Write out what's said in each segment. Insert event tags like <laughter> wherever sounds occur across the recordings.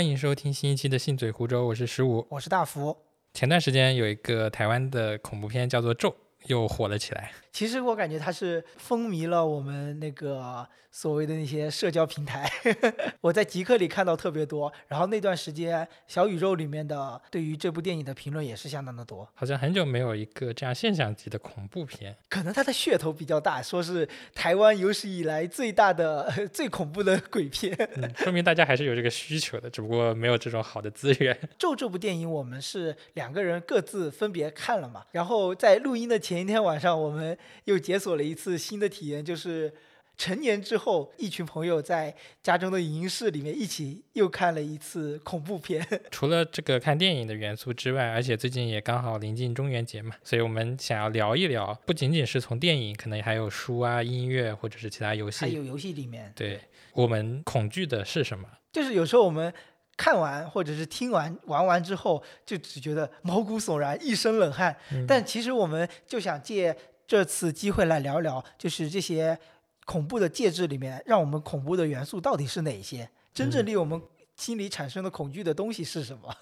欢迎收听新一期的《信嘴湖州》，我是十五。我是大福。前段时间有一个台湾的恐怖片叫做《咒》，又火了起来。其实我感觉它是风靡了我们那个所谓的那些社交平台，<laughs> 我在极客里看到特别多。然后那段时间，小宇宙里面的对于这部电影的评论也是相当的多。好像很久没有一个这样现象级的恐怖片，可能它的噱头比较大，说是台湾有史以来最大的、<laughs> 最恐怖的鬼片，嗯说明大家还是有这个需求的，只不过没有这种好的资源。<laughs> 咒这部电影，我们是两个人各自分别看了嘛。然后在录音的前一天晚上，我们又解锁了一次新的体验，就是成年之后，一群朋友在家中的影音室里面一起又看了一次恐怖片。<laughs> 除了这个看电影的元素之外，而且最近也刚好临近中元节嘛，所以我们想要聊一聊，不仅仅是从电影，可能还有书啊、音乐或者是其他游戏。还有游戏里面，对我们恐惧的是什么？就是有时候我们看完或者是听完玩完之后，就只觉得毛骨悚然，一身冷汗。嗯但其实我们就想借这次机会来聊聊，就是这些恐怖的介质里面，让我们恐怖的元素到底是哪些？真正嗯令我们心里产生的恐惧的东西是什么？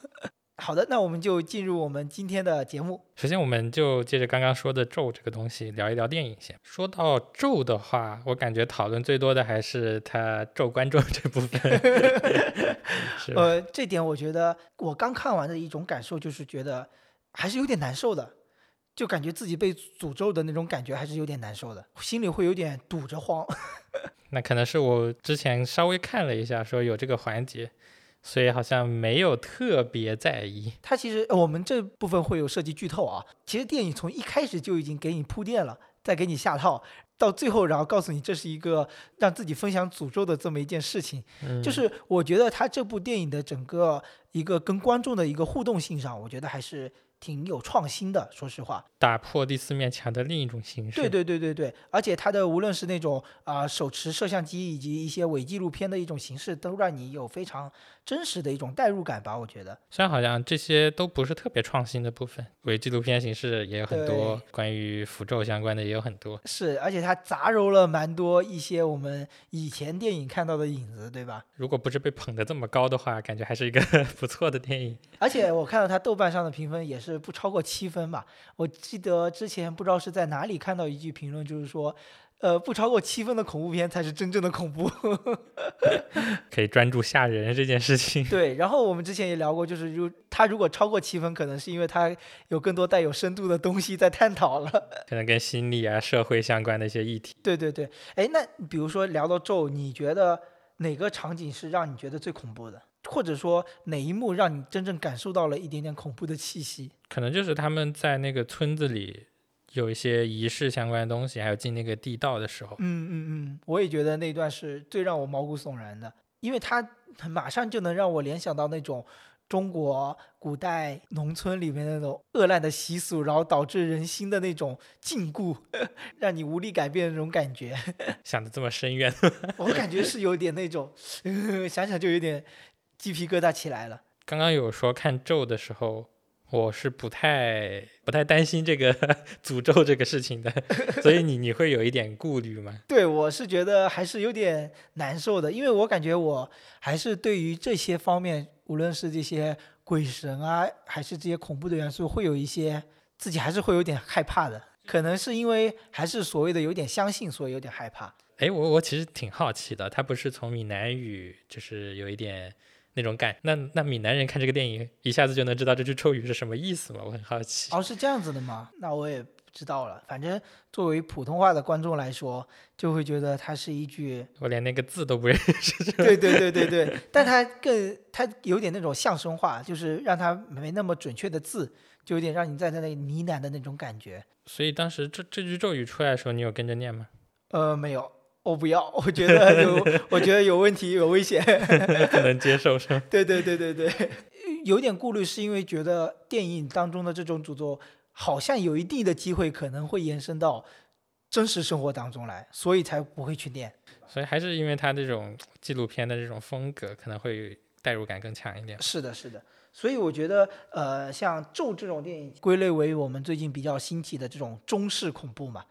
好的，那我们就进入我们今天的节目。首先，我们就接着刚刚说的咒这个东西聊一聊电影先。说到咒的话，我感觉讨论最多的还是他咒观众这部分，<laughs> 呃，这点我觉得我刚看完的一种感受就是觉得还是有点难受的，就感觉自己被诅咒的那种感觉还是有点难受的，心里会有点堵着慌。<laughs> 那可能是我之前稍微看了一下，说有这个环节，所以好像没有特别在意。它其实呃我们这部分会有涉及剧透啊，其实电影从一开始就已经给你铺垫了，再给你下套，到最后然后告诉你这是一个让自己分享诅咒的这么一件事情。嗯，就是我觉得他这部电影的整个一个跟观众的一个互动性上，我觉得还是挺有创新的。说实话，打破第四面墙的另一种形式。对对对对对，而且它的无论是那种啊、手持摄像机以及一些伪纪录片的一种形式，都让你有非常真实的一种代入感吧。我觉得，虽然好像这些都不是特别创新的部分，伪纪录片形式也有很多，关于符咒相关的也有很多。是，而且它杂糅了蛮多一些我们以前电影看到的影子，对吧？如果不是被捧得这么高的话，感觉还是一个 <laughs> 不错的电影。而且我看到它豆瓣上的评分也是不超过七分吧。我记得之前不知道是在哪里看到一句评论，就是说，呃，不超过七分的恐怖片才是真正的恐怖。<laughs> 可以专注吓人这件事情。对，然后我们之前也聊过，就是如它如果超过七分，可能是因为它有更多带有深度的东西在探讨了。可能跟心理啊、社会相关的一些议题。对对对，哎，那比如说聊到咒，你觉得哪个场景是让你觉得最恐怖的？或者说哪一幕让你真正感受到了一点点恐怖的气息？可能就是他们在那个村子里有一些仪式相关的东西，还有进那个地道的时候，嗯嗯嗯，我也觉得那段是最让我毛骨悚然的，因为它马上就能让我联想到那种中国古代农村里面那种恶烂的习俗，然后导致人心的那种禁锢，<laughs> 让你无力改变的那种感觉。<laughs> 想的这么深远。我感觉是有点那种，<laughs> 想想就有点鸡皮疙瘩起来了。刚刚有说看咒的时候，我是不太不太担心这个 <laughs> 诅咒这个事情的，<laughs> 所以你你会有一点顾虑吗？对，我是觉得还是有点难受的，因为我感觉我还是对于这些方面，无论是这些鬼神啊，还是这些恐怖的元素，会有一些自己还是会有点害怕的。可能是因为还是所谓的有点相信，所以有点害怕。哎，我我其实挺好奇的，他不是从闽南语就是有一点那种感，那那闽南人看这个电影一下子就能知道这句咒语是什么意思吗？我很好奇。哦，是这样子的吗？那我也不知道了。反正作为普通话的观众来说，就会觉得它是一句我连那个字都不认识。对对对对对，但它更它有点那种相声化，就是让它没那么准确的字，就有点让你在那里呢喃的那种感觉。所以当时这这句咒语出来的时候，你有跟着念吗？呃，没有，我不要，我觉得有，我觉得有问题，有危险。<laughs> 不能接受是吗？对对对对对，有点顾虑，是因为觉得电影当中的这种诅咒，好像有一定的机会可能会延伸到真实生活当中来，所以才不会去念。所以还是因为他这种纪录片的这种风格，可能会代入感更强一点。是的，是的。所以我觉得，呃，像《咒》这种电影归类为我们最近比较兴起的这种中式恐怖嘛。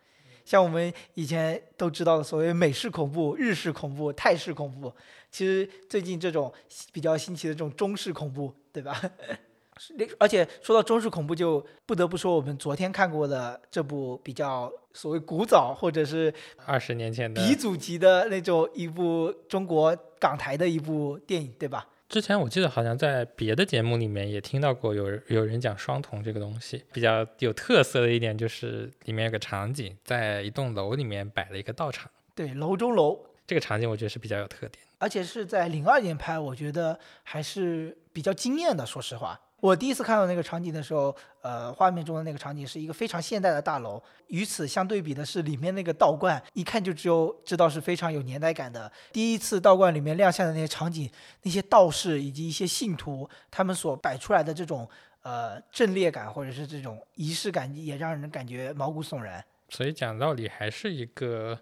像我们以前都知道的所谓美式恐怖、日式恐怖、泰式恐怖，其实最近这种比较新奇的这种中式恐怖，对吧？<laughs> 那而且说到中式恐怖，就不得不说我们昨天看过的这部比较所谓古早或者是二十年前的鼻祖级的那种一部中国港台的一部电影，对吧？之前我记得好像在别的节目里面也听到过有人有人讲双瞳这个东西，比较有特色的一点就是里面有个场景，在一栋楼里面摆了一个道场，对，楼中楼，这个场景我觉得是比较有特点。而且是在零二年拍，我觉得还是比较惊艳的。说实话，我第一次看到那个场景的时候，呃，画面中的那个场景是一个非常现代的大楼，与此相对比的是里面那个道观，一看就只有知道是非常有年代感的。第一次道观里面亮相的那些场景，那些道士以及一些信徒，他们所摆出来的这种呃阵列感或者是这种仪式感，也让人感觉毛骨悚然。所以讲道理还是一个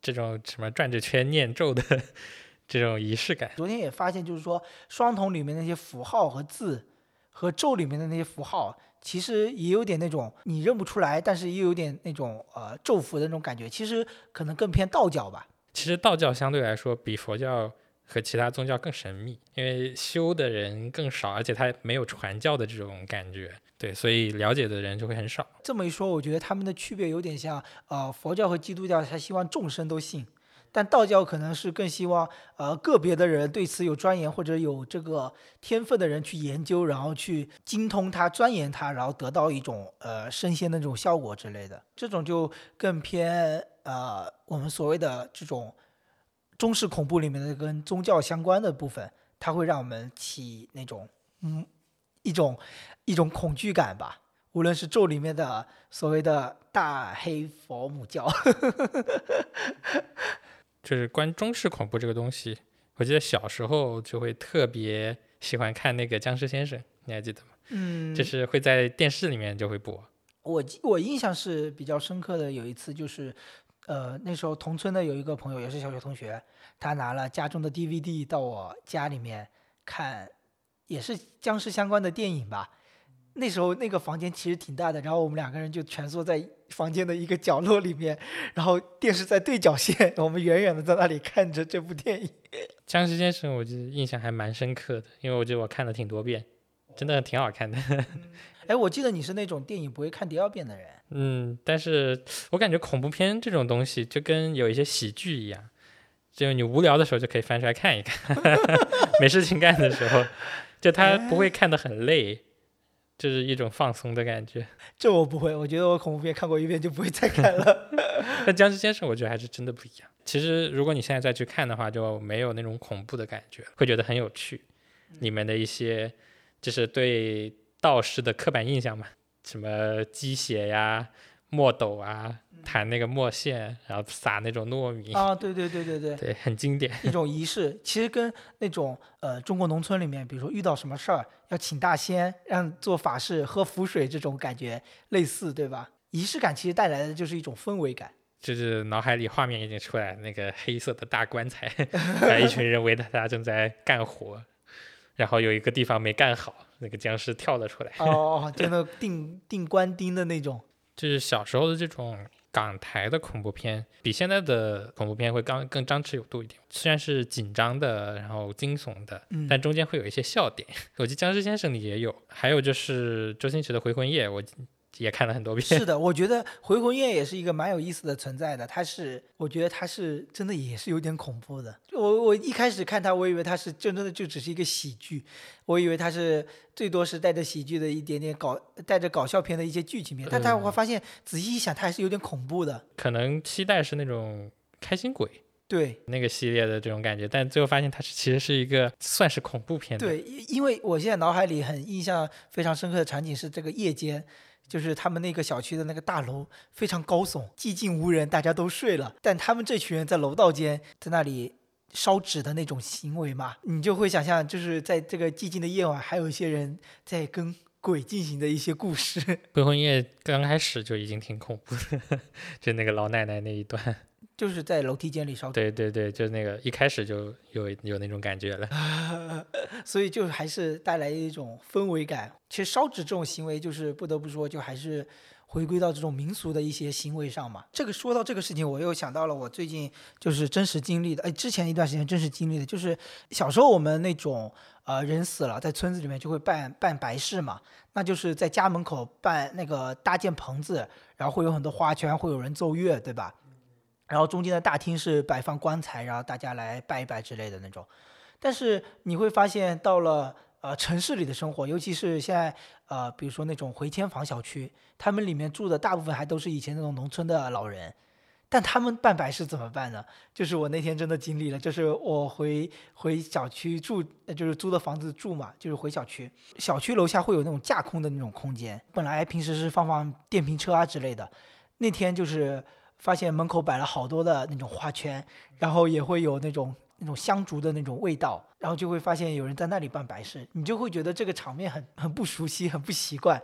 这种什么转着圈念咒的这种仪式感。昨天也发现，就是说双瞳里面那些符号和字，和咒里面的那些符号，其实也有点那种你认不出来，但是又有点那种呃咒符的那种感觉。其实可能更偏道教吧。其实道教相对来说比佛教和其他宗教更神秘，因为修的人更少，而且它没有传教的这种感觉，对，所以了解的人就会很少。这么一说，我觉得他们的区别有点像，呃，佛教和基督教，他希望众生都信，但道教可能是更希望，呃，个别的人对此有钻研或者有这个天分的人去研究，然后去精通它、钻研它，然后得到一种呃升仙的这种效果之类的。这种就更偏呃我们所谓的这种中式恐怖里面的跟宗教相关的部分，它会让我们起那种嗯一种一种恐惧感吧。无论是咒里面的所谓的大黑佛母教，<laughs> 就是关于中式恐怖这个东西，我记得小时候就会特别喜欢看那个《僵尸先生》，你还记得吗？嗯，就是会在电视里面就会播。我记我印象是比较深刻的，有一次就是，呃，那时候同村的有一个朋友，也是小学同学，他拿了家中的 DVD 到我家里面看，也是僵尸相关的电影吧。那时候那个房间其实挺大的，然后我们两个人就蜷缩在房间的一个角落里面，<laughs> 然后电视在对角线，<laughs> 我们远远的在那里看着这部电影。<laughs> 僵尸先生，我记得印象还蛮深刻的，因为我觉得我看了挺多遍，真的挺好看的。哎，我记得你是那种电影不会看第二遍的人。嗯，但是我感觉恐怖片这种东西就跟有一些喜剧一样，就你无聊的时候就可以翻出来看一看，没事情干的时候，就他不会看得很累，就是一种放松的感觉。<laughs> 这我不会，我觉得我恐怖片看过一遍就不会再看了。<laughs> 但僵尸先生我觉得还是真的不一样。其实如果你现在再去看的话，就没有那种恐怖的感觉，会觉得很有趣。里面的一些就是对道士的刻板印象嘛，什么鸡血呀、墨斗啊，弹那个墨线，然后撒那种糯米，啊，对对对对对，对，很经典。一种仪式，其实跟那种呃中国农村里面，比如说遇到什么事儿要请大仙，让做法事、喝符水这种感觉类似，对吧？仪式感其实带来的就是一种氛围感。就是脑海里画面已经出来，那个黑色的大棺材，一群人围着他正在干活，然后有一个地方没干好，那个僵尸跳了出来。哦，就那钉钉棺钉的那种。就是小时候的这种港台的恐怖片，比现在的恐怖片会更更张弛有度一点。虽然是紧张的，然后惊悚的，嗯但中间会有一些笑点。<laughs> 我记得《僵尸先生》里也有，还有就是周星驰的《回魂夜》，我也看了很多遍。是的，我觉得《回魂夜》也是一个蛮有意思的存在的。它是，我觉得它是真的也是有点恐怖的。就我我一开始看它，我以为它是真正的就只是一个喜剧，我以为它是最多是带着喜剧的一点点搞，带着搞笑片的一些剧情片。但它我发现仔细一想，它还是有点恐怖的。可能期待是那种开心鬼对那个系列的这种感觉，但最后发现它是其实是一个算是恐怖片的。对，因因为我现在脑海里很印象非常深刻的场景是这个夜间。就是他们那个小区的那个大楼非常高耸，寂静无人，大家都睡了，但他们这群人在楼道间在那里烧纸的那种行为嘛，你就会想象，就是在这个寂静的夜晚，还有一些人在跟鬼进行的一些故事。<laughs> 鬼魂夜刚开始就已经挺恐怖的，<laughs> 就那个老奶奶那一段。就是在楼梯间里烧纸，对对对，就那个一开始就有有那种感觉了。<laughs> 所以就还是带来一种氛围感。其实烧纸这种行为，就是不得不说，就还是回归到这种民俗的一些行为上嘛。这个说到这个事情，我又想到了我最近就是真实经历的，哎，之前一段时间真实经历的，就是小时候我们那种呃人死了，在村子里面就会办办白事嘛，那就是在家门口办那个搭建棚子，然后会有很多花圈，会有人奏乐，对吧？然后中间的大厅是摆放棺材，然后大家来拜一拜之类的那种。但是你会发现，到了呃城市里的生活，尤其是现在呃，比如说那种回迁房小区，他们里面住的大部分还都是以前那种农村的老人。但他们办白事怎么办呢？就是我那天真的经历了，就是我回回小区住，就是租的房子住嘛，就是回小区，小区楼下会有那种架空的那种空间，本来平时是放放电瓶车啊之类的，那天就是发现门口摆了好多的那种花圈，然后也会有那种那种香烛的那种味道，然后就会发现有人在那里办白事，你就会觉得这个场面很很不熟悉，很不习惯。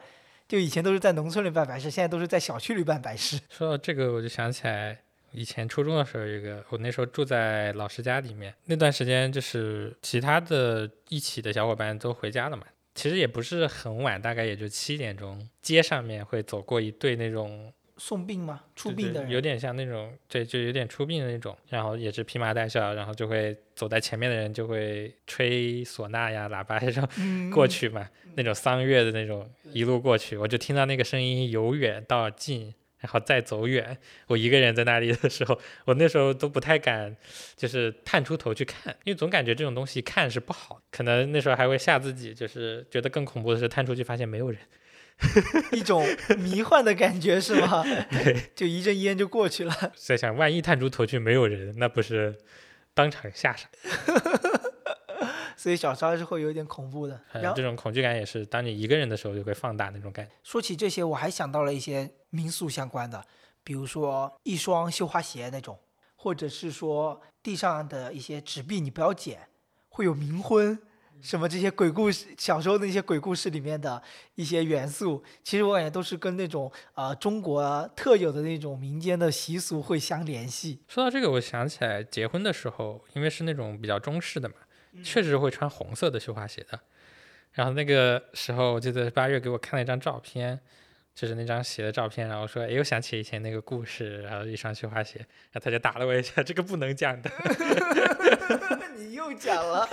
就以前都是在农村里办白事，现在都是在小区里办白事。说到这个，我就想起来以前初中的时候，一个我那时候住在老师家里面，那段时间就是其他的一起的小伙伴都回家了嘛，其实也不是很晚，大概也就七点钟，街上面会走过一对那种送殡吗？出殡的人，有点像那种，对，就有点出殡的那种，然后也是披麻戴孝，然后就会走在前面的人就会吹唢呐呀、喇叭，然后过去嘛，那种丧乐的那种，一路过去，我就听到那个声音由远到近，然后再走远。我一个人在那里的时候，<laughs> 我那时候都不太敢，就是探出头去看，因为总感觉这种东西看是不好，可能那时候还会吓自己，就是觉得更恐怖的是探出去发现没有人。<laughs> 一种迷幻的感觉是吗？对，就一阵烟就过去了。在想，万一探出头去没有人，那不是当场吓傻？<laughs> 所以小时候还是会有点恐怖的。然后这种恐惧感也是，当你一个人的时候就会放大那种感觉。说起这些，我还想到了一些民俗相关的，比如说一双绣花鞋那种，或者是说地上的一些纸币你不要捡，会有冥婚。什么这些鬼故事，小时候那些鬼故事里面的一些元素，其实我感觉都是跟那种呃中国特有的那种民间的习俗会相联系。说到这个，我想起来结婚的时候，因为是那种比较中式的嘛，确实会穿红色的绣花鞋的。然后那个时候，我记得八月给我看了一张照片，就是那张鞋的照片，然后说，哎，又想起以前那个故事，然后一双绣花鞋，然后他就打了我一下，这个不能讲的。<laughs> 你又讲了。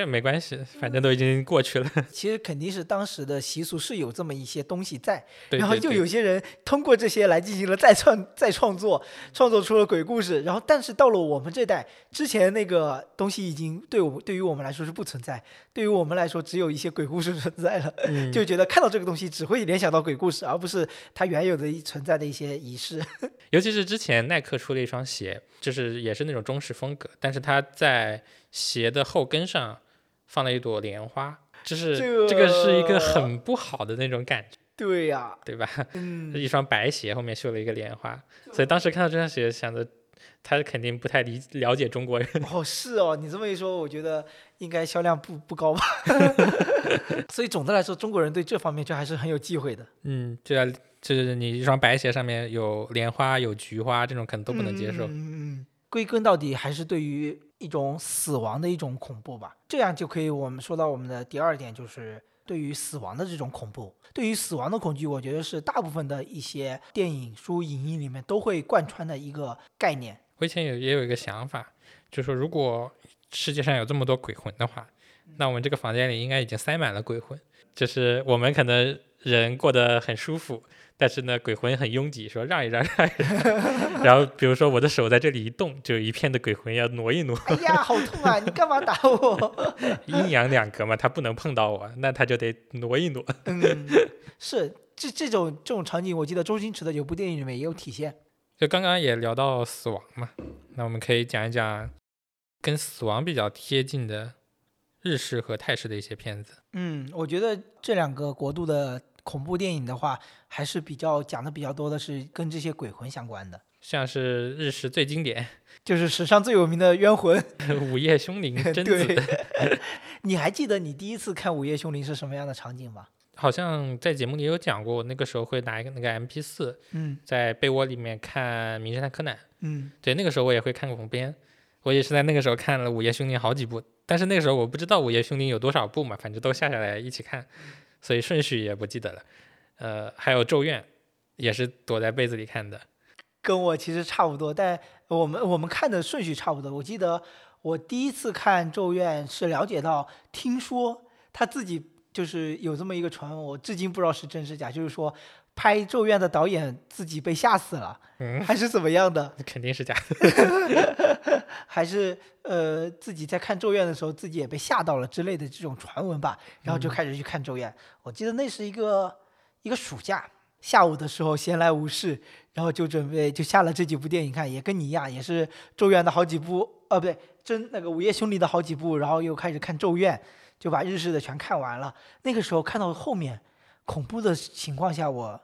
这没关系，反正都已经过去了。<laughs> 其实肯定是当时的习俗是有这么一些东西在，对然后就有些人通过这些来进行了再创再创作，创作出了鬼故事。然后，但是到了我们这代，之前那个东西已经对我们对于我们来说是不存在，对于我们来说只有一些鬼故事存在了，嗯就觉得看到这个东西只会联想到鬼故事，而不是它原有的一存在的一些仪式。<laughs> 尤其是之前耐克出了一双鞋，就是也是那种中式风格，但是它在鞋的后跟上放了一朵莲花，就是这这个是一个很不好的那种感觉，对呀、对吧？嗯，<laughs> 一双白鞋后面绣了一个莲花，所以当时看到这双鞋，想着他肯定不太理了解中国人。哦，是哦，你这么一说，我觉得应该销量不不高吧。<laughs> 所以总的来说，中国人对这方面就还是很有忌讳的。嗯，对啊就是你一双白鞋上面有莲花、有菊花，这种可能都不能接受。嗯嗯嗯，归根到底还是对于一种死亡的一种恐怖吧。这样就可以我们说到我们的第二点，就是对于死亡的这种恐怖。对于死亡的恐惧，我觉得是大部分的一些电影、书、影音里面都会贯穿的一个概念。我以前有也有一个想法，就是说如果世界上有这么多鬼魂的话，那我们这个房间里应该已经塞满了鬼魂，就是我们可能人过得很舒服。但是呢，鬼魂很拥挤，说让一让，让一让。<laughs> 然后比如说我的手在这里一动，就有一片的鬼魂要挪一挪，哎呀，好痛啊！你干嘛打我？阴阳两隔嘛，他不能碰到我，那他就得挪一挪。嗯，<laughs> 是这这种这种场景，我记得周星驰的有部电影里面也有体现。就刚刚也聊到死亡嘛，那我们可以讲一讲跟死亡比较贴近的日式和泰式的一些片子。嗯，我觉得这两个国度的恐怖电影的话，还是比较讲的比较多的是跟这些鬼魂相关的，像是日式最经典 <laughs> 就是史上最有名的冤魂。<laughs>《午夜凶铃》贞对子，，<laughs> 你还记得你第一次看《午夜凶铃》是什么样的场景吗？好像在节目里有讲过，我那个时候会拿一个那个 MP 四，嗯在被窝里面看《名侦探柯南》。嗯，对，那个时候我也会看恐怖片，我也是在那个时候看了《午夜凶铃》好几部，但是那个时候我不知道《午夜凶铃》有多少部嘛，反正都下下来一起看。所以顺序也不记得了。呃，还有《咒怨》，也是躲在被子里看的。跟我其实差不多，但我们我们看的顺序差不多。我记得我第一次看《咒怨》是了解到，听说他自己就是有这么一个传闻，我至今不知道是真是假，就是说拍《咒怨》的导演自己被吓死了，嗯，<laughs> 还是怎么样的？肯定是假的。<laughs> 还是呃自己在看《咒怨》的时候自己也被吓到了之类的这种传闻吧，然后就开始去看《咒怨》。我记得那是一个一个暑假下午的时候闲来无事，然后就准备就下了这几部电影看，也跟你一样，也是《咒怨》的好几部，呃不对，真那个《午夜凶铃》的好几部，然后又开始看《咒怨》，就把日式的全看完了。那个时候看到后面恐怖的情况下，我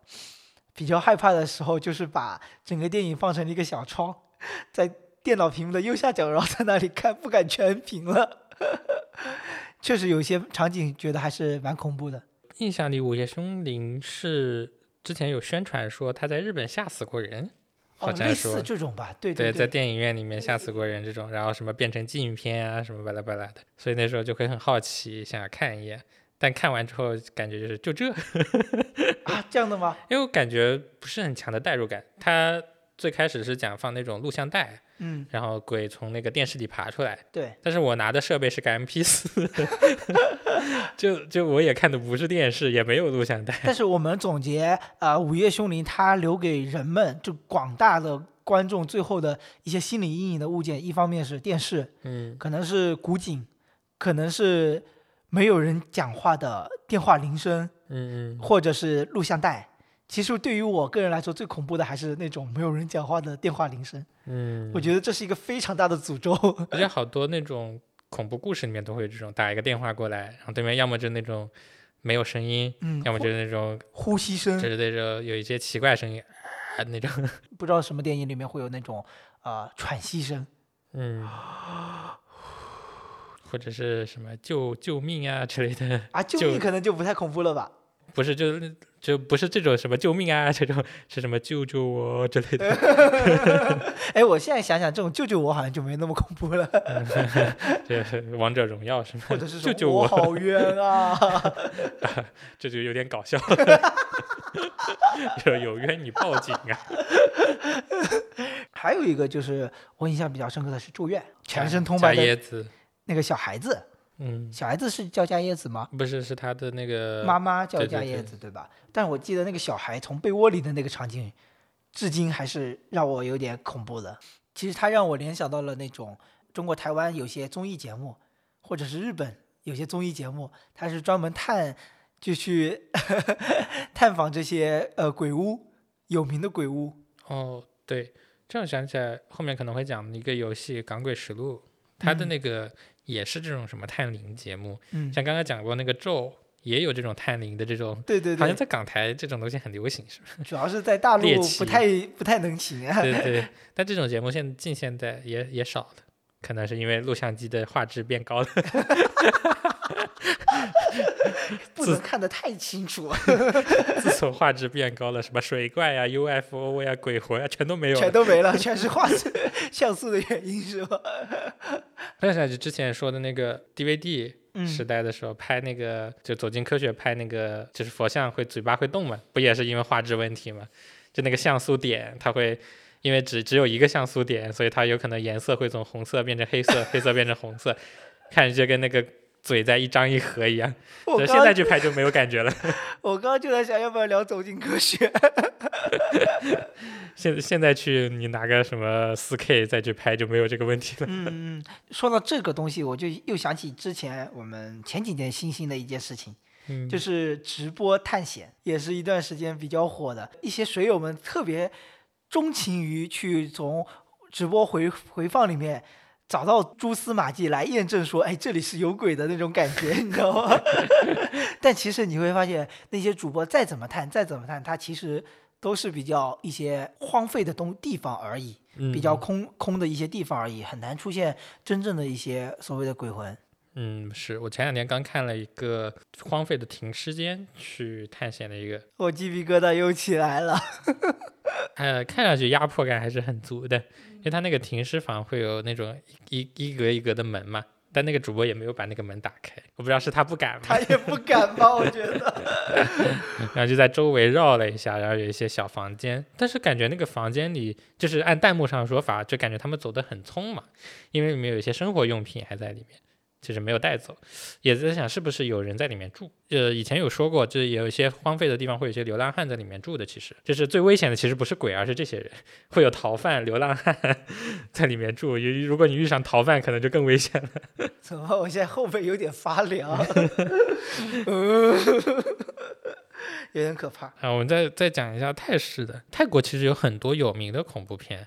比较害怕的时候，就是把整个电影放成了一个小窗，<laughs> 在电脑屏幕的右下角，然后在那里看，不敢全屏了。<laughs> 确实有些场景觉得还是蛮恐怖的。印象里，《午夜凶铃》是之前有宣传说他在日本吓死过人，好哦，类似这种吧，对对，对在电影院里面吓死过人这种，然后什么变成纪录片啊，什么巴拉巴拉的，所以那时候就会很好奇，想要看一眼。但看完之后，感觉就是就这，啊，这样的吗？<laughs> 因为我感觉不是很强的代入感。他最开始是讲放那种录像带，嗯，然后鬼从那个电视里爬出来，对，但是我拿的设备是个 MP 四，<laughs> 就就我也看的不是电视，也没有录像带。但是我们总结，呃，《午夜凶铃》它留给人们，就广大的观众最后的一些心理阴影的物件，一方面是电视，嗯可能是古井，可能是没有人讲话的电话铃声，嗯嗯，或者是录像带。其实对于我个人来说，最恐怖的还是那种没有人讲话的电话铃声。嗯，我觉得这是一个非常大的诅咒。<laughs> 而且好多那种恐怖故事里面都会有这种打一个电话过来，然后对面要么就是那种没有声音，嗯，要么就是那种呼吸声就，是那种有一些奇怪声音啊那种，<laughs> 不知道什么电影里面会有那种呃喘息声。嗯，<gasps> <laughs> 或者是什么救救命啊 <laughs> 之类的，啊，救命可能就不太恐怖了吧？不是就就不是这种什么救命啊这种，是什么救救我之类的，<laughs> 哎，我现在想想，这种救救我好像就没那么恐怖了，<laughs> 这王者荣耀是吗？或者是救救我，我好冤啊！这就有点搞笑了，就有冤你报警啊，还有一个就是我印象比较深刻的是《住院》，全身通白的椰子，那个小孩子，嗯，小孩子是叫加椰子吗？不是是他的那个妈妈叫加椰子，对吧？但我记得那个小孩从被窝里的那个场景，至今还是让我有点恐怖的。其实他让我联想到了那种中国台湾有些综艺节目，或者是日本有些综艺节目，他是专门探就去 <laughs> 探访这些呃鬼屋，有名的鬼屋。哦，对，这样想起来，后面可能会讲一个游戏《港鬼实录》，他的嗯那个也是这种什么探灵节目，嗯，像刚刚讲过那个咒，也有这种探灵的这种，对对对，好像在港台这种东西很流行，是吧？主要是在大陆不太不太能行啊。对对，<laughs> 但这种节目现近现代也也少了，可能是因为录像机的画质变高了。<laughs> <laughs> 不能看得太清楚，<laughs> 自从画质变高了，什么水怪呀、UFO 呀、鬼魂呀，全都没有了。全都没了，<laughs> 全是画质像素的原因是吧？想起来就之前说的那个 DVD 嗯时代的时候，拍那个就走进科学拍那个，就是佛像会嘴巴会动嘛，不也是因为画质问题嘛？就那个像素点，它会因为只只有一个像素点，所以它有可能颜色会从红色变成黑色，黑色变成红色，看着就跟那个嘴在一张一合一样。<laughs> 我刚现在去拍就没有感觉了。<laughs> 我刚刚就在想，要不要聊走进科学？<laughs> 现现在去你拿个什么四 K 再去拍就没有这个问题了。嗯嗯，说到这个东西，我就又想起之前我们前几年新兴的一件事情，嗯，就是直播探险，也是一段时间比较火的。一些水友们特别钟情于去从直播回回放里面找到蛛丝马迹来验证说，哎，这里是有鬼的那种感觉，<laughs> 你知道吗？但其实你会发现，那些主播再怎么探，再怎么探，他其实都是比较一些荒废的东地方而已，比较嗯空空的一些地方而已，很难出现真正的一些所谓的鬼魂。嗯，是我前两天刚看了一个荒废的停尸间去探险的一个，我鸡皮疙瘩又起来了。<laughs> 呃，看上去压迫感还是很足的，因为他那个停尸房会有那种一一格一格的门嘛，但那个主播也没有把那个门打开，我不知道是他不敢吗？他也不敢吧？我觉得。<laughs> 然后就在周围绕了一下，然后有一些小房间，但是感觉那个房间里，就是按弹幕上的说法，就感觉他们走得很匆忙，因为里面有一些生活用品还在里面。其实没有带走，也在想是不是有人在里面住。呃，以前有说过，就是有一些荒废的地方会有一些流浪汉在里面住的。其实，就是最危险的，其实不是鬼，而是这些人，会有逃犯、流浪汉 <laughs> 在里面住。如果你遇上逃犯，可能就更危险了。<laughs> 怎么？我现在后背有点发凉，<laughs> 有点可怕。啊，我们再再讲一下泰式的。泰国其实有很多有名的恐怖片，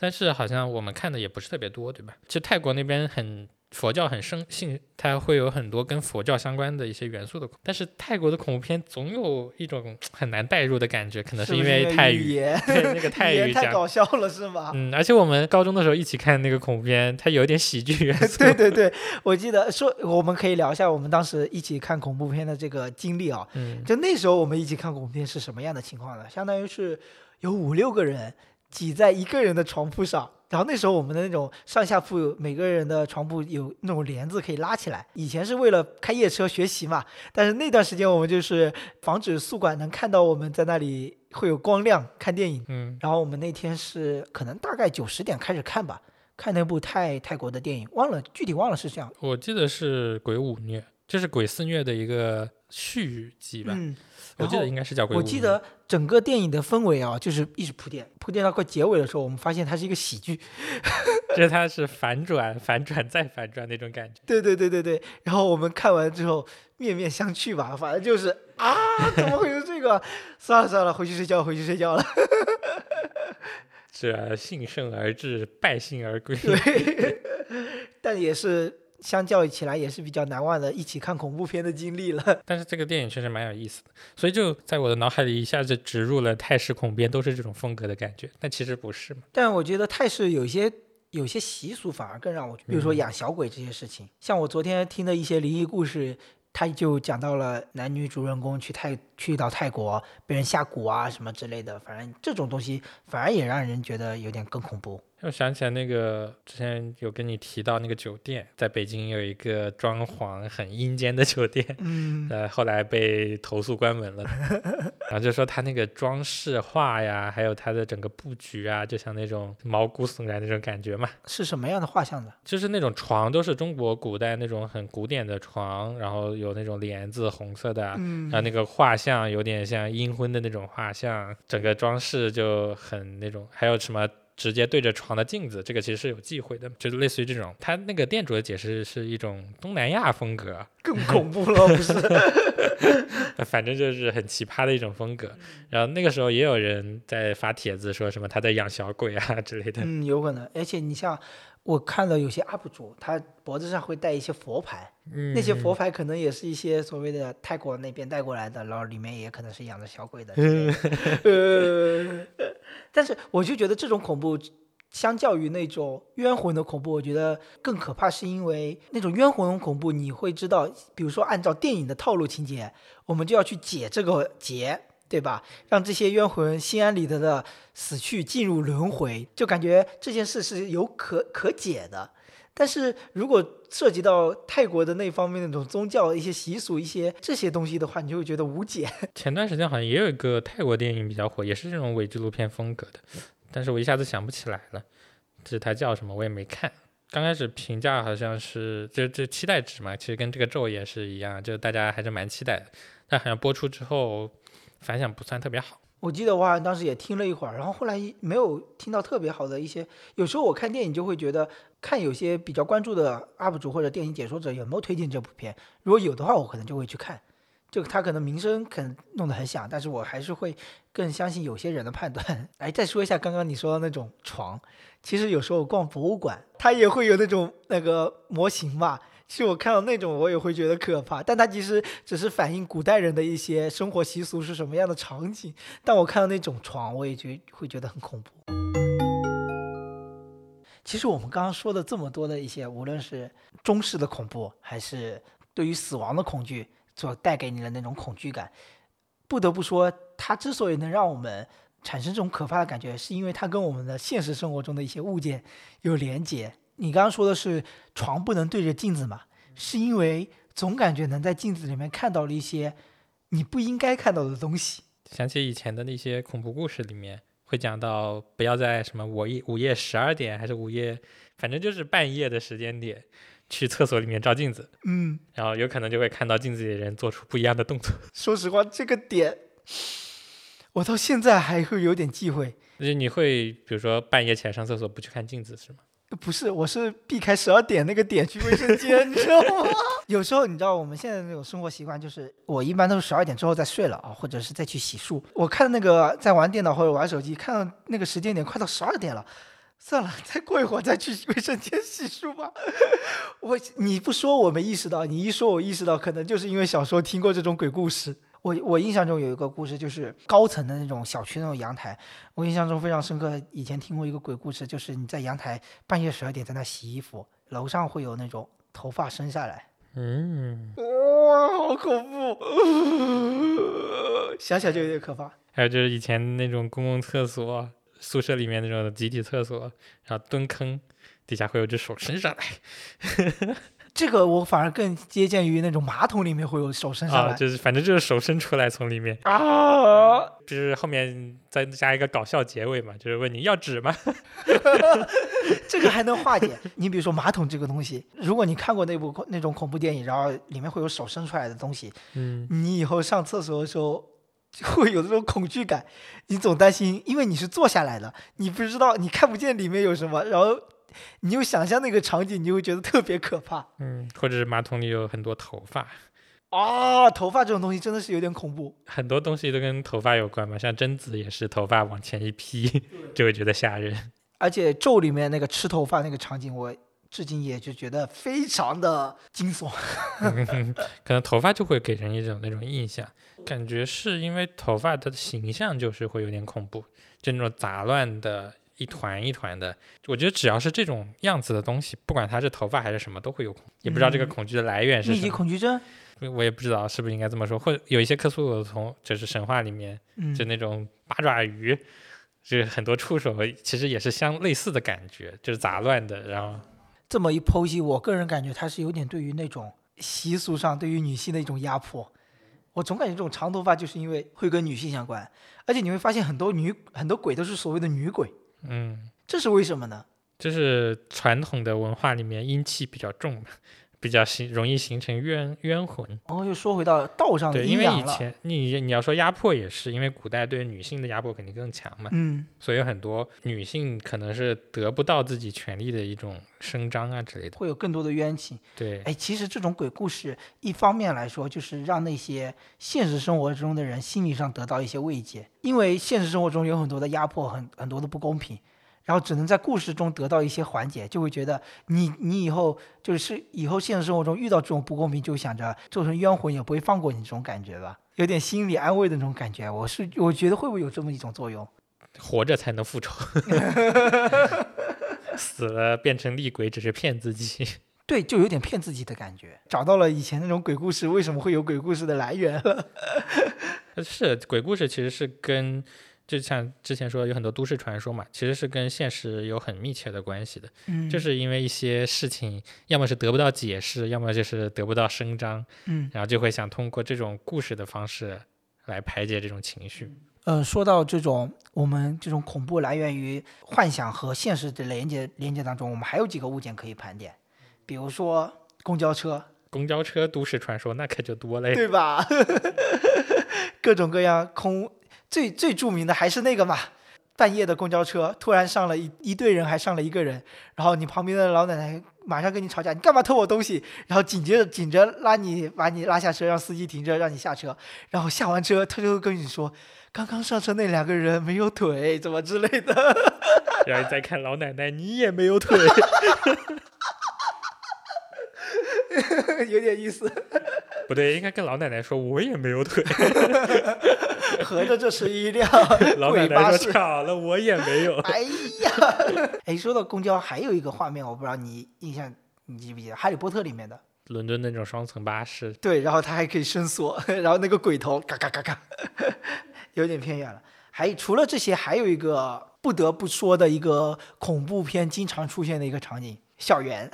但是好像我们看的也不是特别多，对吧？其实泰国那边很。佛教很生性，它会有很多跟佛教相关的一些元素的。但是泰国的恐怖片总有一种很难代入的感觉，可能是因为泰语，<laughs> 对那个 <laughs> 泰语太搞笑了，是吗？嗯，而且我们高中的时候一起看那个恐怖片，它有点喜剧元素。<laughs> 对对对，我记得说我们可以聊一下我们当时一起看恐怖片的这个经历啊。嗯，就那时候我们一起看恐怖片是什么样的情况呢？相当于是有五六个人挤在一个人的床铺上。然后那时候我们的那种上下铺，每个人的床铺有那种帘子可以拉起来。以前是为了开夜车学习嘛，但是那段时间我们就是防止宿管能看到我们在那里会有光亮看电影。嗯。然后我们那天是可能大概九十点开始看吧，看那部泰泰国的电影，忘了具体忘了是这样。我记得是鬼五虐，这是鬼肆虐的一个续集吧。嗯。我记得应该是叫鬼。我记得整个电影的氛围啊，就是一直铺垫，铺垫到快结尾的时候，我们发现它是一个喜剧，<laughs> 就是它是反转、反转再反转那种感觉。对对对对对。然后我们看完之后面面相觑吧，反正就是啊，怎么会是这个？<laughs> 算了算了，回去睡觉，回去睡觉了。这幸甚而至，败兴而归。<laughs> 对，但也是。相较起来也是比较难忘的，一起看恐怖片的经历了。<laughs> 但是这个电影确实蛮有意思的，所以就在我的脑海里一下子植入了泰式恐怖片都是这种风格的感觉。但其实不是嘛？但我觉得泰式有些有些习俗反而更让我，比如说养小鬼这些事情。像我昨天听的一些灵异故事，他就讲到了男女主人公去泰去到泰国被人下蛊啊什么之类的，反正这种东西反而也让人觉得有点更恐怖。我想起来，那个之前有跟你提到那个酒店，在北京有一个装潢很阴间的酒店，嗯，呃，后来被投诉关门了。<laughs> 然后就说他那个装饰画呀，还有他的整个布局啊，就像那种毛骨悚然那种感觉嘛。是什么样的画像呢？就是那种床都是中国古代那种很古典的床，然后有那种帘子红色的，嗯，然后那个画像有点像阴婚的那种画像，整个装饰就很那种，还有什么？直接对着床的镜子，这个其实是有忌讳的，就是类似于这种。他那个店主的解释是一种东南亚风格，更恐怖了，不是？<laughs> 反正就是很奇葩的一种风格。然后那个时候也有人在发帖子说什么他在养小鬼啊之类的。嗯，有可能。而且你像我看到有些 UP 主，他脖子上会带一些佛牌，那些佛牌可能也是一些所谓的泰国那边带过来的，然后里面也可能是养着小鬼的。呃。<laughs> 但是我就觉得这种恐怖，相较于那种冤魂的恐怖，我觉得更可怕，是因为那种冤魂恐怖，你会知道，比如说按照电影的套路情节，我们就要去解这个结，对吧？让这些冤魂心安理得的死去，进入轮回，就感觉这件事是有可可解的。但是如果涉及到泰国的那方面那种宗教一些习俗一些这些东西的话，你就会觉得无解。<laughs> 前段时间好像也有一个泰国电影比较火，也是这种伪纪录片风格的，但是我一下子想不起来了，这它叫什么我也没看。刚开始评价好像是就这期待值嘛，其实跟这个咒也是一样，就大家还是蛮期待的。但好像播出之后反响不算特别好。我记得我好像当时也听了一会儿，然后后来没有听到特别好的一些。有时候我看电影就会觉得。看有些比较关注的 UP 主或者电影解说者有没有推荐这部片，如果有的话，我可能就会去看。就他可能名声可能弄得很响，但是我还是会更相信有些人的判断。<laughs> 哎，再说一下刚刚你说的那种床，其实有时候逛博物馆，它也会有那种那个模型嘛。其实我看到那种我也会觉得可怕，但它其实只是反映古代人的一些生活习俗是什么样的场景。但我看到那种床，我也觉会觉得很恐怖。其实我们刚刚说的这么多的一些，无论是中式的恐怖，还是对于死亡的恐惧所带给你的那种恐惧感，不得不说，它之所以能让我们产生这种可怕的感觉，是因为它跟我们的现实生活中的一些物件有连接。你刚刚说的是床不能对着镜子嘛？是因为总感觉能在镜子里面看到了一些你不应该看到的东西。想起以前的那些恐怖故事里面会讲到，不要在什么午夜午夜十二点还是午夜，反正就是半夜的时间点去厕所里面照镜子，嗯，然后有可能就会看到镜子里的人做出不一样的动作。<laughs> 说实话，这个点我到现在还会有点忌讳。就是你会比如说半夜起来上厕所不去看镜子是吗？不是，我是避开十二点那个点去卫生间，你知道吗？<laughs> 有时候你知道我们现在那种生活习惯，就是我一般都是十二点之后再睡了啊，或者是再去洗漱。我看那个在玩电脑或者玩手机，看到那个时间点快到十二点了，算了，再过一会儿再去卫生间洗漱吧。<laughs> 我你不说我没意识到，你一说我意识到，可能就是因为小时候听过这种鬼故事。我我印象中有一个故事，就是高层的那种小区那种阳台，我印象中非常深刻。以前听过一个鬼故事，就是你在阳台半夜十二点在那洗衣服，楼上会有那种头发伸下来，嗯，哇，好恐怖，<laughs> 想想就有点可怕。还有就是以前那种公共厕所、宿舍里面那种集体厕所，然后蹲坑，底下会有只手伸上来，这个我反而更接近于那种马桶里面会有手伸上啊，来就是反正就是手伸出来从里面，啊，就是后面再加一个搞笑结尾嘛，就是问你要纸吗？<laughs> 这个还能化解。你比如说马桶这个东西，如果你看过那部那种恐怖电影，然后里面会有手伸出来的东西，嗯，你以后上厕所的时候就会有这种恐惧感，你总担心，因为你是坐下来的，你不知道，你看不见里面有什么，然后你又想象那个场景，你就会觉得特别可怕嗯，或者是马桶里有很多头发，啊！头发这种东西真的是有点恐怖。很多东西都跟头发有关嘛，像贞子也是头发往前一披，<laughs> 就会觉得吓人。而且咒里面那个吃头发那个场景，我至今也就觉得非常的惊悚。<laughs> 可能头发就会给人一种那种印象，感觉是因为头发它的形象就是会有点恐怖，就那种杂乱的一团一团的。我觉得只要是这种样子的东西，不管它是头发还是什么，都会有恐。也不知道这个嗯恐惧的来源是密集什么，恐惧症，我也不知道是不是应该这么说。或者有一些克苏鲁从就是神话里面，嗯，就那种八爪鱼，就是很多触手，其实也是相类似的感觉，就是杂乱的，然后这么一剖析，我个人感觉它是有点对于那种习俗上对于女性的一种压迫。我总感觉这种长头发就是因为会跟女性相关，而且你会发现很多女很多鬼都是所谓的女鬼，嗯。这是为什么呢？这是传统的文化里面阴气比较重嘛，比较形容易形成冤冤魂。然后又说回到道上的对，因为以。前你你要说压迫也是，因为古代对女性的压迫肯定更强嘛，嗯，所以有很多女性可能是得不到自己权利的一种声张啊之类的。会有更多的冤情。对，哎，其实这种鬼故事，一方面来说，就是让那些现实生活中的人心理上得到一些慰藉，因为现实生活中有很多的压迫，很很多的不公平，然后只能在故事中得到一些缓解，就会觉得你你以后就是以后现实生活中遇到这种不公平，就想着做成冤魂也不会放过你这种感觉吧，有点心理安慰的那种感觉。我是我觉得会不会有这么一种作用？<laughs> 活着才能复仇，<laughs> 死了变成厉鬼只是骗自己。<laughs> 对，就有点骗自己的感觉，找到了以前那种鬼故事为什么会有鬼故事的来源了。是鬼故事，其实是跟就像之前说有很多都市传说嘛，其实是跟现实有很密切的关系的。嗯，就是因为一些事情，要么是得不到解释，要么就是得不到声张，嗯。然后就会想通过这种故事的方式来排解这种情绪。呃，说到这种我们这种恐怖来源于幻想和现实的连接连接当中，我们还有几个物件可以盘点，比如说公交车，公交车都市传说那可就多嘞，对吧？<laughs> 各种各样空，最最著名的还是那个嘛，半夜的公交车突然上了一一队人，还上了一个人，然后你旁边的老奶奶马上跟你吵架，你干嘛偷我东西？然后紧接着紧着拉你把你拉下车，让司机停车，让你下车，然后下完车他就会跟你说。刚刚上车那两个人没有腿，怎么之类的？然后你再看老奶奶，你也没有腿 <laughs> <laughs> 有点意思。不对，应该跟老奶奶说我也没有腿。<laughs> 合着这是一辆 <laughs> 老奶奶说鬼巴士。巧了，我也没有。<laughs> 哎呀，哎，说到公交，还有一个画面，我不知道你印象你记不记得，《哈利波特》里面的。伦敦那种双层巴士，对，然后它还可以伸缩，然后那个鬼头嘎嘎嘎嘎，有点偏远了。还除了这些，还有一个不得不说的一个恐怖片经常出现的一个场景，校园。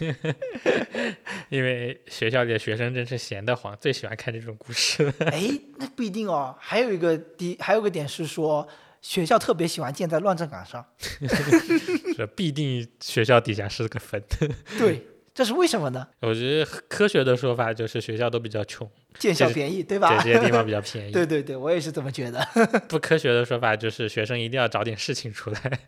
<laughs> 因为学校里的学生真是闲得慌，最喜欢看这种故事了。<laughs> 哎，那不一定哦。还有一个第，还有个点是说，学校特别喜欢建在乱葬岗上。<laughs> 这必定学校底下是个坟。对，这是为什么呢？我觉得科学的说法就是学校都比较穷，见小便宜，对吧？对这些地方比较 <laughs> 便宜。对对对，我也是这么觉得。<laughs> 不科学的说法就是学生一定要找点事情出来。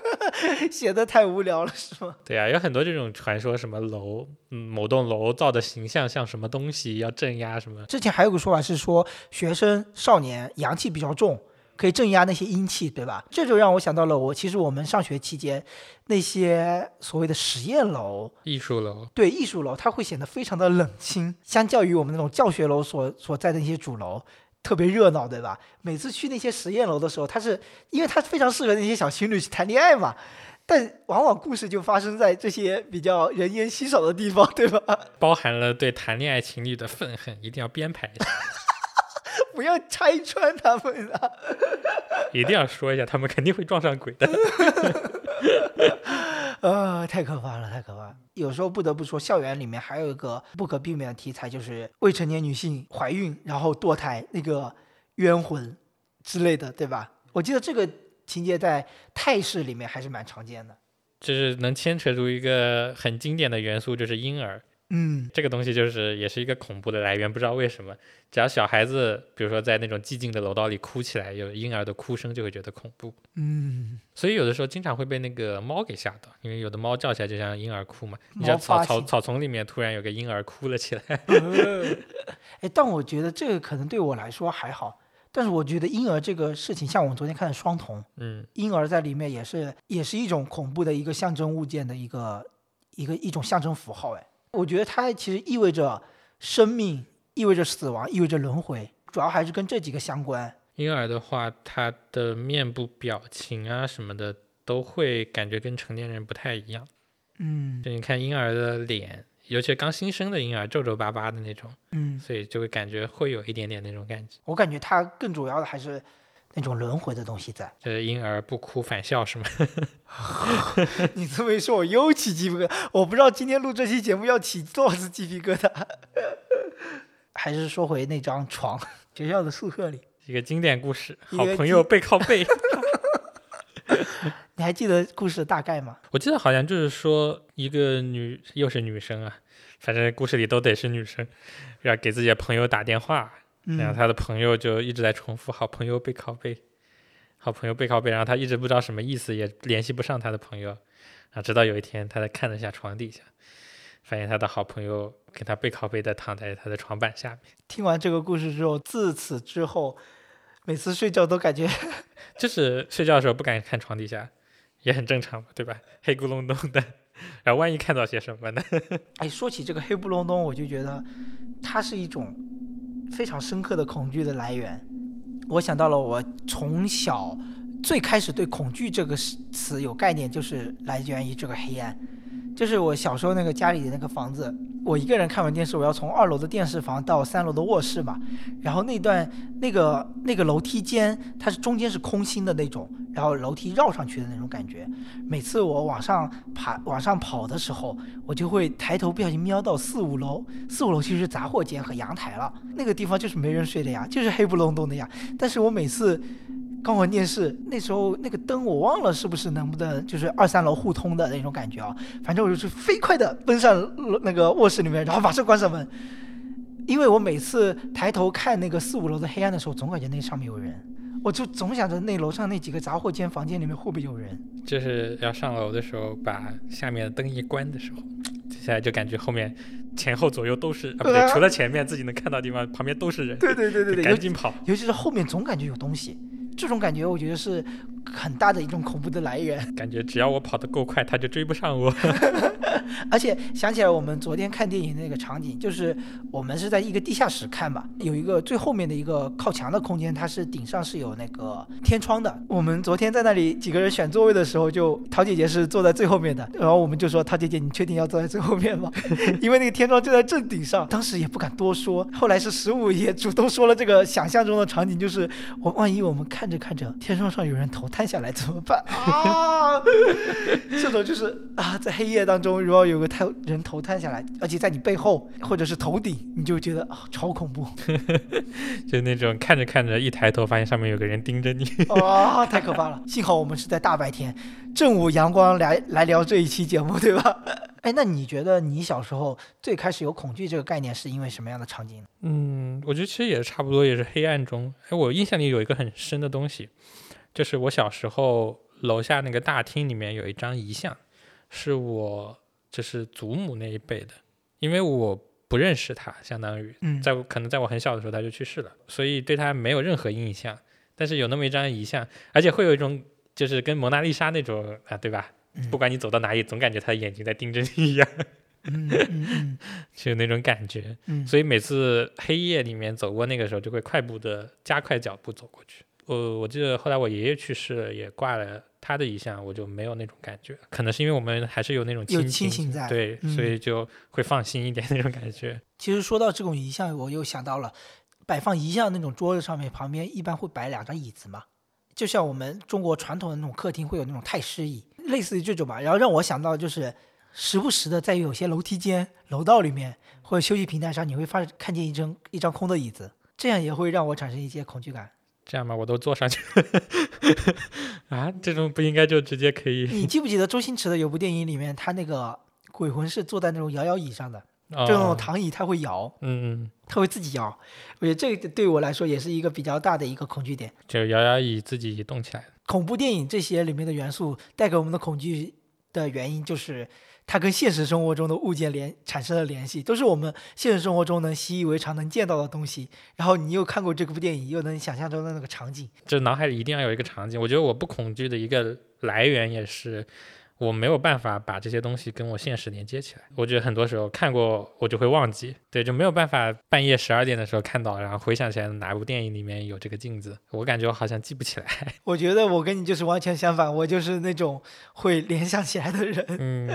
<laughs> 写的太无聊了，是吗？对啊，有很多这种传说，什么楼，嗯，某栋楼造的形象像什么东西，要镇压什么。之前还有个说法是说，学生少年阳气比较重，可以镇压那些阴气，对吧？这就让我想到了我其实我们上学期间那些所谓的实验楼、艺术楼，对艺术楼，它会显得非常的冷清，相较于我们那种教学楼所所在的那些主楼。特别热闹，对吧？每次去那些实验楼的时候，它是因为它非常适合那些小情侣去谈恋爱嘛，但往往故事就发生在这些比较人烟稀少的地方，对吧？包含了对谈恋爱情侣的愤恨，一定要编排一下，不要拆穿他们啊！一定要说一下，他们肯定会撞上鬼的。<laughs> 啊，太可怕了，太可怕了！有时候不得不说，校园里面还有一个不可避免的题材，就是未成年女性怀孕然后堕胎那个冤魂之类的，对吧？我记得这个情节在泰式里面还是蛮常见的，就是能牵扯出一个很经典的元素，就是婴儿。嗯，这个东西就是也是一个恐怖的来源，不知道为什么，只要小孩子，比如说在那种寂静的楼道里哭起来，有婴儿的哭声，就会觉得恐怖。嗯，所以有的时候经常会被那个猫给吓到，因为有的猫叫起来就像婴儿哭嘛。你像草草草丛里面突然有个婴儿哭了起来。<laughs> 哎，但我觉得这个可能对我来说还好，但是我觉得婴儿这个事情，像我们昨天看的《双瞳》，嗯，婴儿在里面也是也是一种恐怖的一个象征物件的一个一个一种象征符号，哎。我觉得它其实意味着生命，意味着死亡，意味着轮回，主要还是跟这几个相关。婴儿的话，他的面部表情啊什么的，都会感觉跟成年人不太一样。嗯，就你看婴儿的脸，尤其刚新生的婴儿，皱皱巴巴的那种，嗯，所以就会感觉会有一点点那种感觉。我感觉它更主要的还是。那种轮回的东西在，这婴儿不哭反笑是吗？<laughs> 你这么一说，我又起鸡皮疙瘩。我不知道今天录这期节目要起多少次鸡皮疙瘩。<laughs> 还是说回那张床，学校的宿舍里，一个经典故事，好朋友背靠背。<laughs> 你还记得故事的大概吗？我记得好像就是说，一个女又是女生啊，反正故事里都得是女生，要给自己的朋友打电话。然后他的朋友就一直在重复“好朋友背靠背，好朋友背靠背”，然后他一直不知道什么意思，也联系不上他的朋友。啊，直到有一天，他在看了一下床底下，发现他的好朋友跟他背靠背的躺在他的床板下面。听完这个故事之后，自此之后，每次睡觉都感觉，<laughs> 就是睡觉的时候不敢看床底下，也很正常嘛，对吧？黑咕隆咚的，然后万一看到些什么呢？<laughs> 哎，说起这个黑不隆咚，我就觉得它是一种。非常深刻的恐惧的来源，我想到了我从小最开始对恐惧这个词有概念，就是来源于这个黑暗。就是我小时候那个家里的那个房子，我一个人看完电视，我要从二楼的电视房到三楼的卧室嘛。然后那段那个那个楼梯间，它是中间是空心的那种，然后楼梯绕上去的那种感觉。每次我往上爬、往上跑的时候，我就会抬头不小心瞄到四五楼。四五楼其实是杂货间和阳台了，那个地方就是没人睡的呀，就是黑不隆咚的呀。但是我每次。刚玩电视，那时候那个灯我忘了是不是能不能就是二三楼互通的那种感觉啊？反正我就是飞快的奔上那个卧室里面，然后马上关上门。因为我每次抬头看那个四五楼的黑暗的时候，总感觉那上面有人，我就总想着那楼上那几个杂货间房间里面会不会有人。就是要上楼的时候，把下面的灯一关的时候，接下来就感觉后面前后左右都是，啊不对，除了前面自己能看到地方，旁边都是人。对对对对对，赶紧跑，尤其是后面总感觉有东西。这种感觉，我觉得是很大的一种恐怖的来源。感觉只要我跑得够快，他就追不上我。<laughs> 而且想起来，我们昨天看电影那个场景，就是我们是在一个地下室看吧，有一个最后面的一个靠墙的空间，它是顶上是有那个天窗的。我们昨天在那里几个人选座位的时候，就陶姐姐是坐在最后面的，然后我们就说：“陶姐姐，你确定要坐在最后面吗？” <laughs> 因为那个天窗就在正顶上。当时也不敢多说，后来是十五也主动说了这个想象中的场景，就是我万一我们看着看着天窗上有人头探下来怎么办啊？<laughs> 这种就是啊，在黑夜当中，如果有个探人头探下来，而且在你背后或者是头顶，你就觉得啊，超恐怖 <laughs> 就那种看着看着一抬头发现上面有个人盯着你。<laughs> 啊，太可怕了！幸好我们是在大白天，正午阳光来来聊这一期节目，对吧？哎，那你觉得你小时候最开始有恐惧这个概念是因为什么样的场景呢？嗯，我觉得其实也差不多，也是黑暗中。哎，我印象里有一个很深的东西，就是我小时候楼下那个大厅里面有一张遗像，是我就是祖母那一辈的，因为我不认识他，相当于嗯在我可能在我很小的时候他就去世了，所以对他没有任何印象。但是有那么一张遗像，而且会有一种就是跟蒙娜丽莎那种啊，对吧？不管你走到哪里，总感觉他的眼睛在盯着你一样，嗯嗯嗯 <laughs> 就有那种感觉。嗯，所以每次黑夜里面走过那个时候，就会快步的加快脚步走过去。我我记得后来我爷爷去世了，也挂了他的遗像，我就没有那种感觉，可能是因为我们还是有那种有亲亲情在对，嗯所以就会放心一点那种感觉。其实说到这种遗像，我又想到了摆放遗像那种桌子上面，旁边一般会摆两张椅子嘛，就像我们中国传统的那种客厅会有那种太师椅，类似于这种吧。然后让我想到就是，时不时的在有些楼梯间、楼道里面或者休息平台上，你会发看见一张一张空的椅子，这样也会让我产生一些恐惧感。这样吧，我都坐上去了 <laughs> 啊，这种不应该就直接可以？你记不记得周星驰的有部电影里面，他那个鬼魂是坐在那种摇摇椅上的，哦就那种躺椅，他会摇，嗯嗯，它会自己摇。我觉得这个对我来说也是一个比较大的一个恐惧点。就摇摇椅自己动起来。恐怖电影这些里面的元素带给我们的恐惧的原因，就是它跟现实生活中的物件联产生了联系，都是我们现实生活中能习以为常、能见到的东西。然后你又看过这部电影，又能想象中的那个场景。就脑海里一定要有一个场景。我觉得我不恐惧的一个来源也是，我没有办法把这些东西跟我现实连接起来。我觉得很多时候看过我就会忘记，对，就没有办法半夜十二点的时候看到，然后回想起来哪部电影里面有这个镜子，我感觉我好像记不起来。<laughs> 我觉得我跟你就是完全相反，我就是那种会联想起来的人。<laughs> 嗯，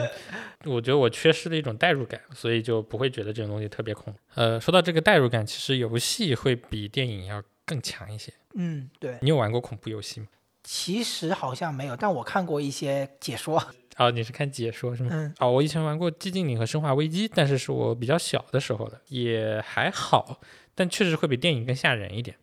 我觉得我缺失了一种代入感，所以就不会觉得这种东西特别恐怖。呃，说到这个代入感，其实游戏会比电影要更强一些。嗯，对，你有玩过恐怖游戏吗？其实好像没有，但我看过一些解说。<laughs> 哦，你是看解说是吗？嗯哦，我以前玩过《寂静岭》和《生化危机》，但是是我比较小的时候的，也还好，但确实会比电影更吓人一点，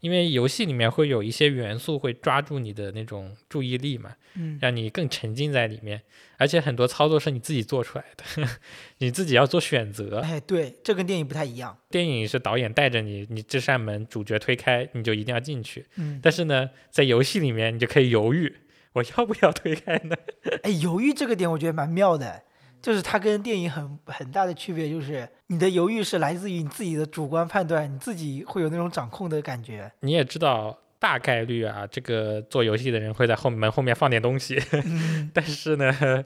因为游戏里面会有一些元素会抓住你的那种注意力嘛，嗯，让你更沉浸在里面，而且很多操作是你自己做出来的，<laughs> 你自己要做选择。哎，对，这跟电影不太一样。电影是导演带着你，你这扇门主角推开，你就一定要进去，嗯，但是呢，在游戏里面你就可以犹豫，我要不要推开呢？哎，犹豫这个点我觉得蛮妙的，就是它跟电影很很大的区别，就是你的犹豫是来自于你自己的主观判断，你自己会有那种掌控的感觉。你也知道大概率啊，这个做游戏的人会在后门后面放点东西，嗯 <laughs> 但是呢，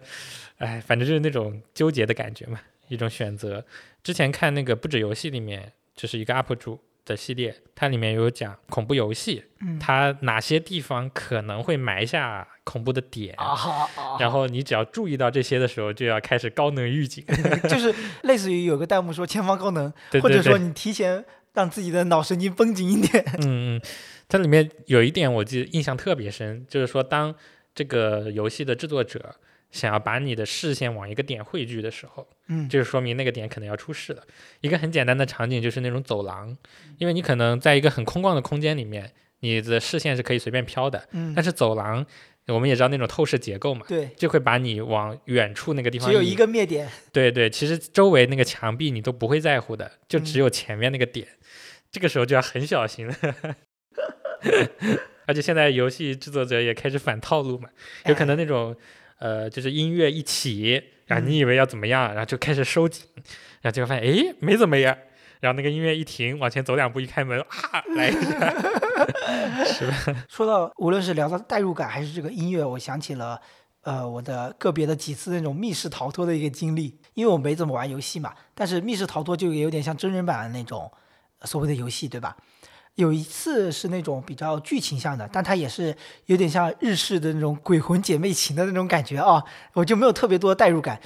哎，反正就是那种纠结的感觉嘛，一种选择。之前看那个不止游戏里面，就是一个 UP 主的系列，它里面有讲恐怖游戏，嗯它哪些地方可能会埋下恐怖的点。啊啊，然后你只要注意到这些的时候，就要开始高能预警。<laughs> 就是类似于有个弹幕说前方高能，对对对，或者说你提前让自己的脑神经绷紧一点。嗯嗯，它里面有一点我记得印象特别深，就是说当这个游戏的制作者想要把你的视线往一个点汇聚的时候，嗯，就是说明那个点可能要出事了。一个很简单的场景就是那种走廊，因为你可能在一个很空旷的空间里面，你的视线是可以随便飘的，嗯但，是走廊我们也知道那种透视结构嘛。对，就会把你往远处那个地方只有一个灭点。对对，其实周围那个墙壁你都不会在乎的，就只嗯有前面那个点，这个时候就要很小心了。<laughs> 而且现在游戏制作者也开始反套路嘛，有可能那种呃，就是音乐一起，然后你以为要怎么样，然后就开始收紧，然后结果发现诶没怎么样，然后那个音乐一停，往前走两步，一开门啊来一下，<laughs> 是吧？<laughs> 说到无论是聊到代入感还是这个音乐，我想起了呃我的个别的几次那种密室逃脱的一个经历。因为我没怎么玩游戏嘛，但是密室逃脱就有点像真人版的那种呃所谓的游戏，对吧？有一次是那种比较剧情向的，但它也是有点像日式的那种鬼魂姐妹情的那种感觉啊，我就没有特别多的代入感。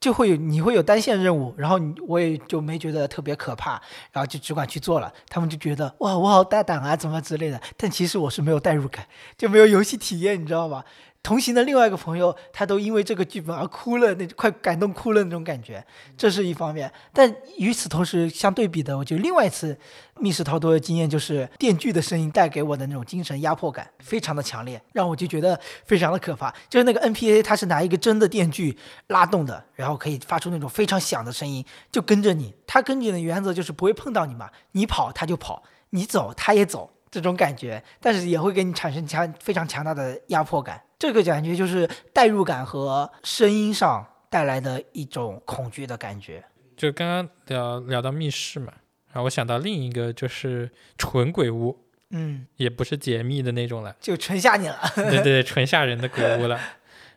就会有你会有单线任务，然后我也就没觉得特别可怕，然后就只管去做了。他们就觉得哇，我好大胆啊，怎么之类的。但其实我是没有代入感，就没有游戏体验，你知道吧？同行的另外一个朋友，他都因为这个剧本而哭了，那快感动哭了那种感觉，这是一方面。但与此同时，相对比的，我觉得另外一次密室逃脱的经验就是电锯的声音带给我的那种精神压迫感，非常的强烈，让我就觉得非常的可怕。就是那个 NPA，他是拿一个真的电锯拉动的，然后可以发出那种非常响的声音，就跟着你。他跟你的原则就是不会碰到你嘛，你跑他就跑，你走他也走，这种感觉，但是也会给你产生强非常强大的压迫感。这个感觉就是代入感和声音上带来的一种恐惧的感觉。就刚刚聊聊到密室嘛，然后我想到另一个就是纯鬼屋，嗯，也不是解密的那种了，就纯吓你了。对对 <laughs> 对，纯吓人的鬼屋了。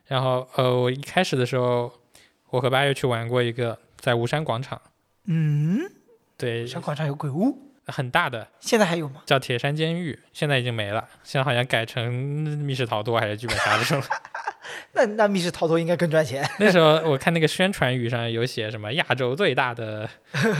然后呃，我一开始的时候，我和八月去玩过一个在吴山广场，嗯，对，吴山广场有鬼屋，很大的，现在还有吗？叫铁山监狱，现在已经没了，现在好像改成密室逃脱还是剧本杀这种了。<laughs> 那那密室逃脱应该更赚钱。那时候我看那个宣传语上有写什么亚洲最大的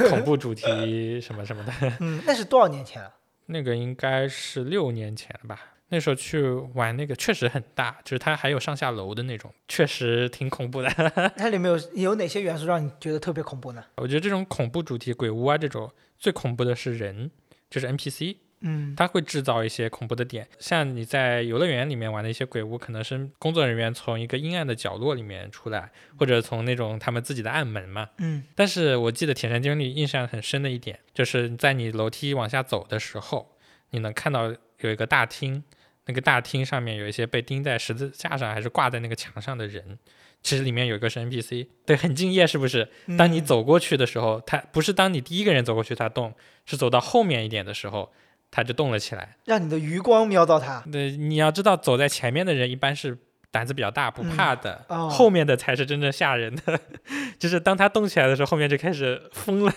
恐怖主题什么什么的，嗯，那是多少年前了？<laughs> 那个应该是六年前了吧。那时候去玩那个确实很大，就是它还有上下楼的那种，确实挺恐怖的。<laughs> 它里面有有哪些元素让你觉得特别恐怖呢？我觉得这种恐怖主题鬼屋啊这种最恐怖的是人，就是 NPC。嗯，它会制造一些恐怖的点，像你在游乐园里面玩的一些鬼屋，可能是工作人员从一个阴暗的角落里面出来，或者从那种他们自己的暗门嘛。嗯，但是我记得铁山经历印象很深的一点，就是在你楼梯往下走的时候，你能看到有一个大厅，那个大厅上面有一些被钉在十字架上还是挂在那个墙上的人，其实里面有一个是 NPC，对，很敬业，是不是？当你走过去的时候，他不是当你第一个人走过去他动，是走到后面一点的时候。他就动了起来，让你的余光瞄到他。对，你要知道，走在前面的人一般是胆子比较大，不怕的，哦后面的才是真正吓人的。<laughs> 就是当他动起来的时候，后面就开始疯了。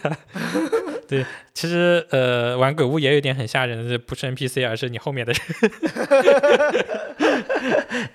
<laughs> 对，其实呃，玩鬼屋也有点很吓人的，不是 NPC，而是你后面的人。<laughs>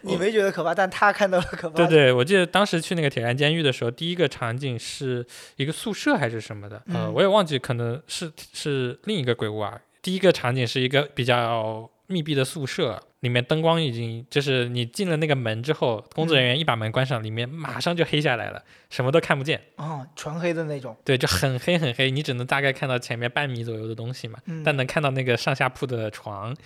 你没觉得可怕，但他看到了可怕。对对，我记得当时去那个铁山监狱的时候，第一个场景是一个宿舍还是什么的，呃，嗯我也忘记，可能是是另一个鬼屋啊。第一个场景是一个比较密闭的宿舍，里面灯光已经就是你进了那个门之后，工作人员一把门关上，里面马上就黑下来了，什么都看不见。哦，纯黑的那种。对，就很黑很黑，你只能大概看到前面半米左右的东西嘛，嗯但能看到那个上下铺的床。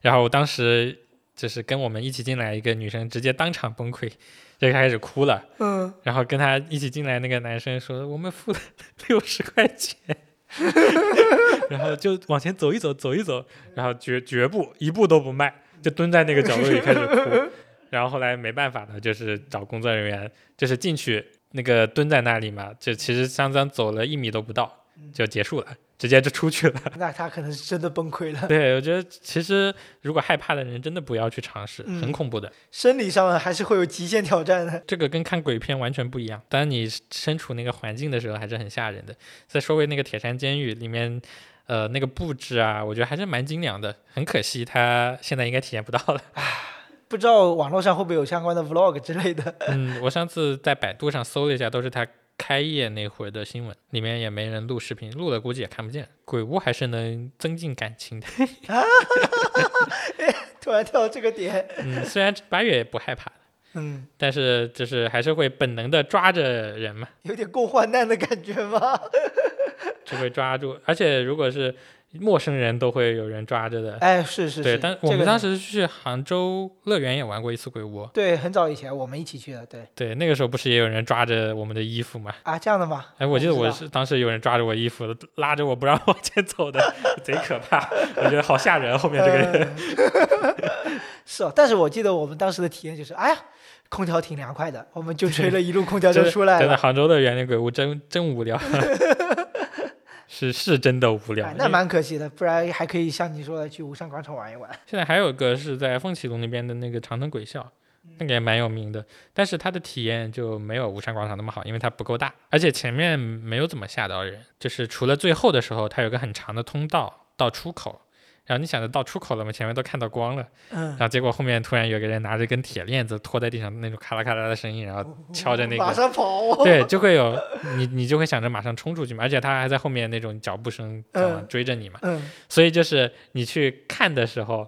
然后我当时就是跟我们一起进来一个女生，直接当场崩溃，就开始哭了。嗯，然后跟她一起进来那个男生说：“我们付了 <laughs> 六十块钱。<laughs> ”然后就往前走一走，走一走，然后绝绝不一步都不迈，就蹲在那个角落里开始哭。<laughs> 然后后来没办法呢，就是找工作人员，就是进去那个蹲在那里嘛，就其实相当走了一米都不到就结束了，直接就出去了。<laughs> 那他可能是真的崩溃了，对，我觉得其实如果害怕的人真的不要去尝试，很嗯恐怖的。生理上还是会有极限挑战的。这个跟看鬼片完全不一样。当你身处那个环境的时候，还是很吓人的。再说回那个铁山监狱里面，呃，那个布置啊，我觉得还是蛮精良的。很可惜，它现在应该体验不到了。<laughs> 不知道网络上会不会有相关的 vlog 之类的？嗯，我上次在百度上搜了一下，都是它开业那会儿的新闻，里面也没人录视频，录了估计也看不见。鬼屋还是能增进感情的。<laughs> <laughs> 突然跳到这个点，嗯，虽然八月也不害怕，嗯，但是就是还是会本能的抓着人嘛。有点共患难的感觉吗？<laughs> 就会抓住，而且如果是陌生人都会有人抓着的。哎，是是对，是，但我们当时去杭州乐园也玩过一次鬼屋，对很早以前我们一起去的，对对，那个时候不是也有人抓着我们的衣服吗？啊，这样的吗？哎，我记得我是当时有人抓着我衣服，拉着我不让往前走的，<laughs> 贼可怕，我觉得好吓人。后面这个人，<laughs> 呃是哦，但是我记得我们当时的体验就是，哎呀，空调挺凉快的，我们就吹了一路空调就出来了。真的杭州的园林鬼屋真真无聊，是是真的无聊哎。那蛮可惜的，不然还可以像你说的去吴山广场玩一玩。现在还有一个是在凤起路那边的那个长藤鬼校，那个也蛮有名的，但是它的体验就没有吴山广场那么好，因为它不够大，而且前面没有怎么吓到人，就是除了最后的时候，它有个很长的通道到出口，然后你想着到出口了嘛，前面都看到光了，嗯。然，后结果后面突然有个人拿着一根铁链子拖在地上，那种咔啦咔啦的声音，然后敲着那个马个，上跑，对，就会有你你就会想着马上冲出去嘛，而且他还在后面那种脚步声追着你嘛，嗯，所以就是你去看的时候，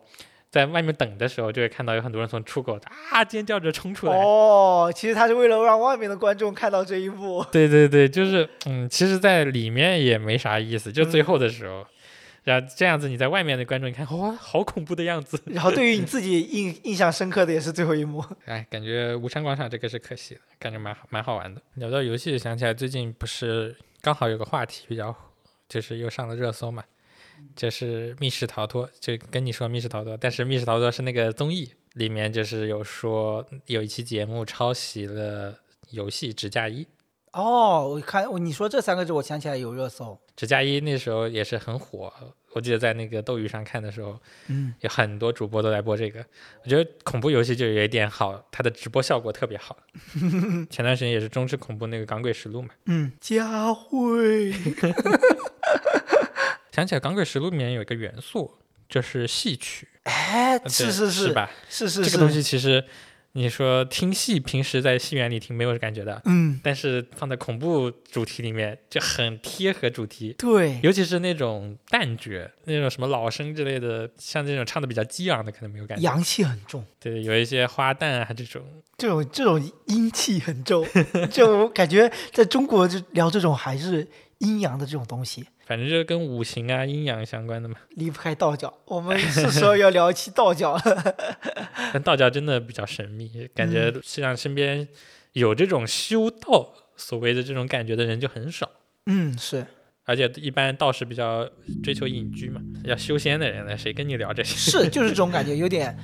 在外面等的时候，就会看到有很多人从出口啊尖叫着冲出来。哦，其实他是为了让外面的观众看到这一幕，对对对，就是嗯，其实，在里面也没啥意思，就最后的时候，然后这样子你在外面的观众一看，哇，好恐怖的样子，然后对于你自己 <laughs> 印印象深刻的也是最后一幕。哎，感觉吴山广场这个是可惜的，感觉蛮好蛮好玩的。聊到游戏，想起来最近不是刚好有个话题比较，就是又上了热搜嘛，就是密室逃脱，就跟你说密室逃脱，但是密室逃脱是那个综艺里面就是有说有一期节目抄袭了游戏《指甲一》，哦，我看我你说这三个字，我想起来有热搜。指甲衣那时候也是很火，我记得在那个斗鱼上看的时候，嗯，有很多主播都在播这个。我觉得恐怖游戏就有一点好，它的直播效果特别好。<laughs> 前段时间也是中式恐怖那个《港鬼实录》嘛，嗯，佳慧 <laughs> <laughs> 想起来《港鬼实录》里面有一个元素就是戏曲，哎，呃是是是？吧？是是是，这个东西其实你说听戏，平时在戏园里听没有感觉的，嗯，但是放在恐怖主题里面就很贴合主题。对，尤其是那种旦角，那种什么老生之类的，像这种唱的比较激昂的，可能没有感觉。阳气很重，对，有一些花旦啊这种，这种这种阴气很重，<laughs> 就感觉在中国就聊这种还是阴阳的这种东西，反正就是跟五行啊、阴阳相关的嘛。离不开道教。我们是时候要聊一期道教了。<laughs> 但道教真的比较神秘，感觉嗯像身边有这种修道所谓的这种感觉的人就很少。嗯，是而且一般道士比较追求隐居嘛，要修仙的人呢，谁跟你聊这些？是，就是这种感觉，有点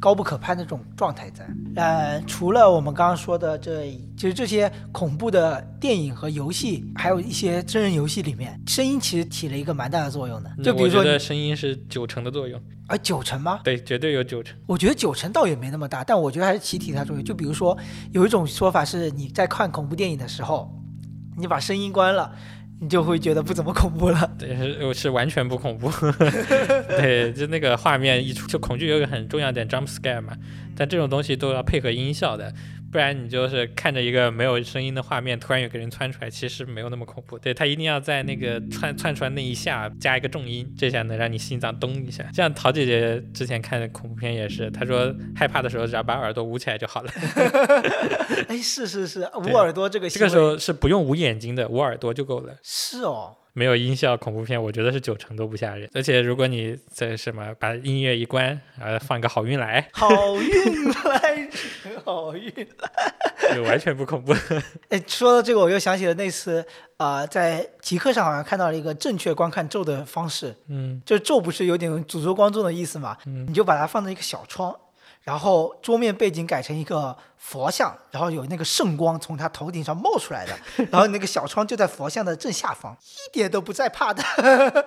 高不可攀的这种状态在。呃，除了我们刚刚说的这，其实这些恐怖的电影和游戏，还有一些真人游戏里面，声音其实起了一个蛮大的作用的。就比如说你，我觉得声音是九成的作用，啊，九成吗？对，绝对有九成。我觉得九成倒也没那么大，但我觉得还是起挺大作用。就比如说，有一种说法是，你在看恐怖电影的时候，你把声音关了，你就会觉得不怎么恐怖了。<laughs> 对，是完全不恐怖。<laughs> 对，就那个画面一出，就恐惧有一个很重要点 jump scare 嘛，但这种东西都要配合音效的，不然你就是看着一个没有声音的画面，突然有个人窜出来，其实没有那么恐怖。对他一定要在那个窜窜出来那一下加一个重音，这下能让你心脏咚一下。像桃姐姐之前看的恐怖片也是，她说害怕的时候只要把耳朵捂起来就好了。<laughs> 哎，是是是，捂耳朵这个这个时候是不用捂眼睛的，捂耳朵就够了。是哦，没有音效恐怖片，我觉得是九成都不吓人。而且如果你在什么把音乐一关，然后放个好运来，好运来，好运来。就完全不恐怖。<laughs> 哎，说到这个，我又想起了那次啊、呃在极客上好像看到了一个正确观看咒的方式，嗯就是咒不是有点诅咒观众的意思嘛？嗯你就把它放在一个小窗，然后桌面背景改成一个佛像，然后有那个圣光从他头顶上冒出来的，<laughs> 然后那个小窗就在佛像的正下方，一点都不在怕的。<laughs>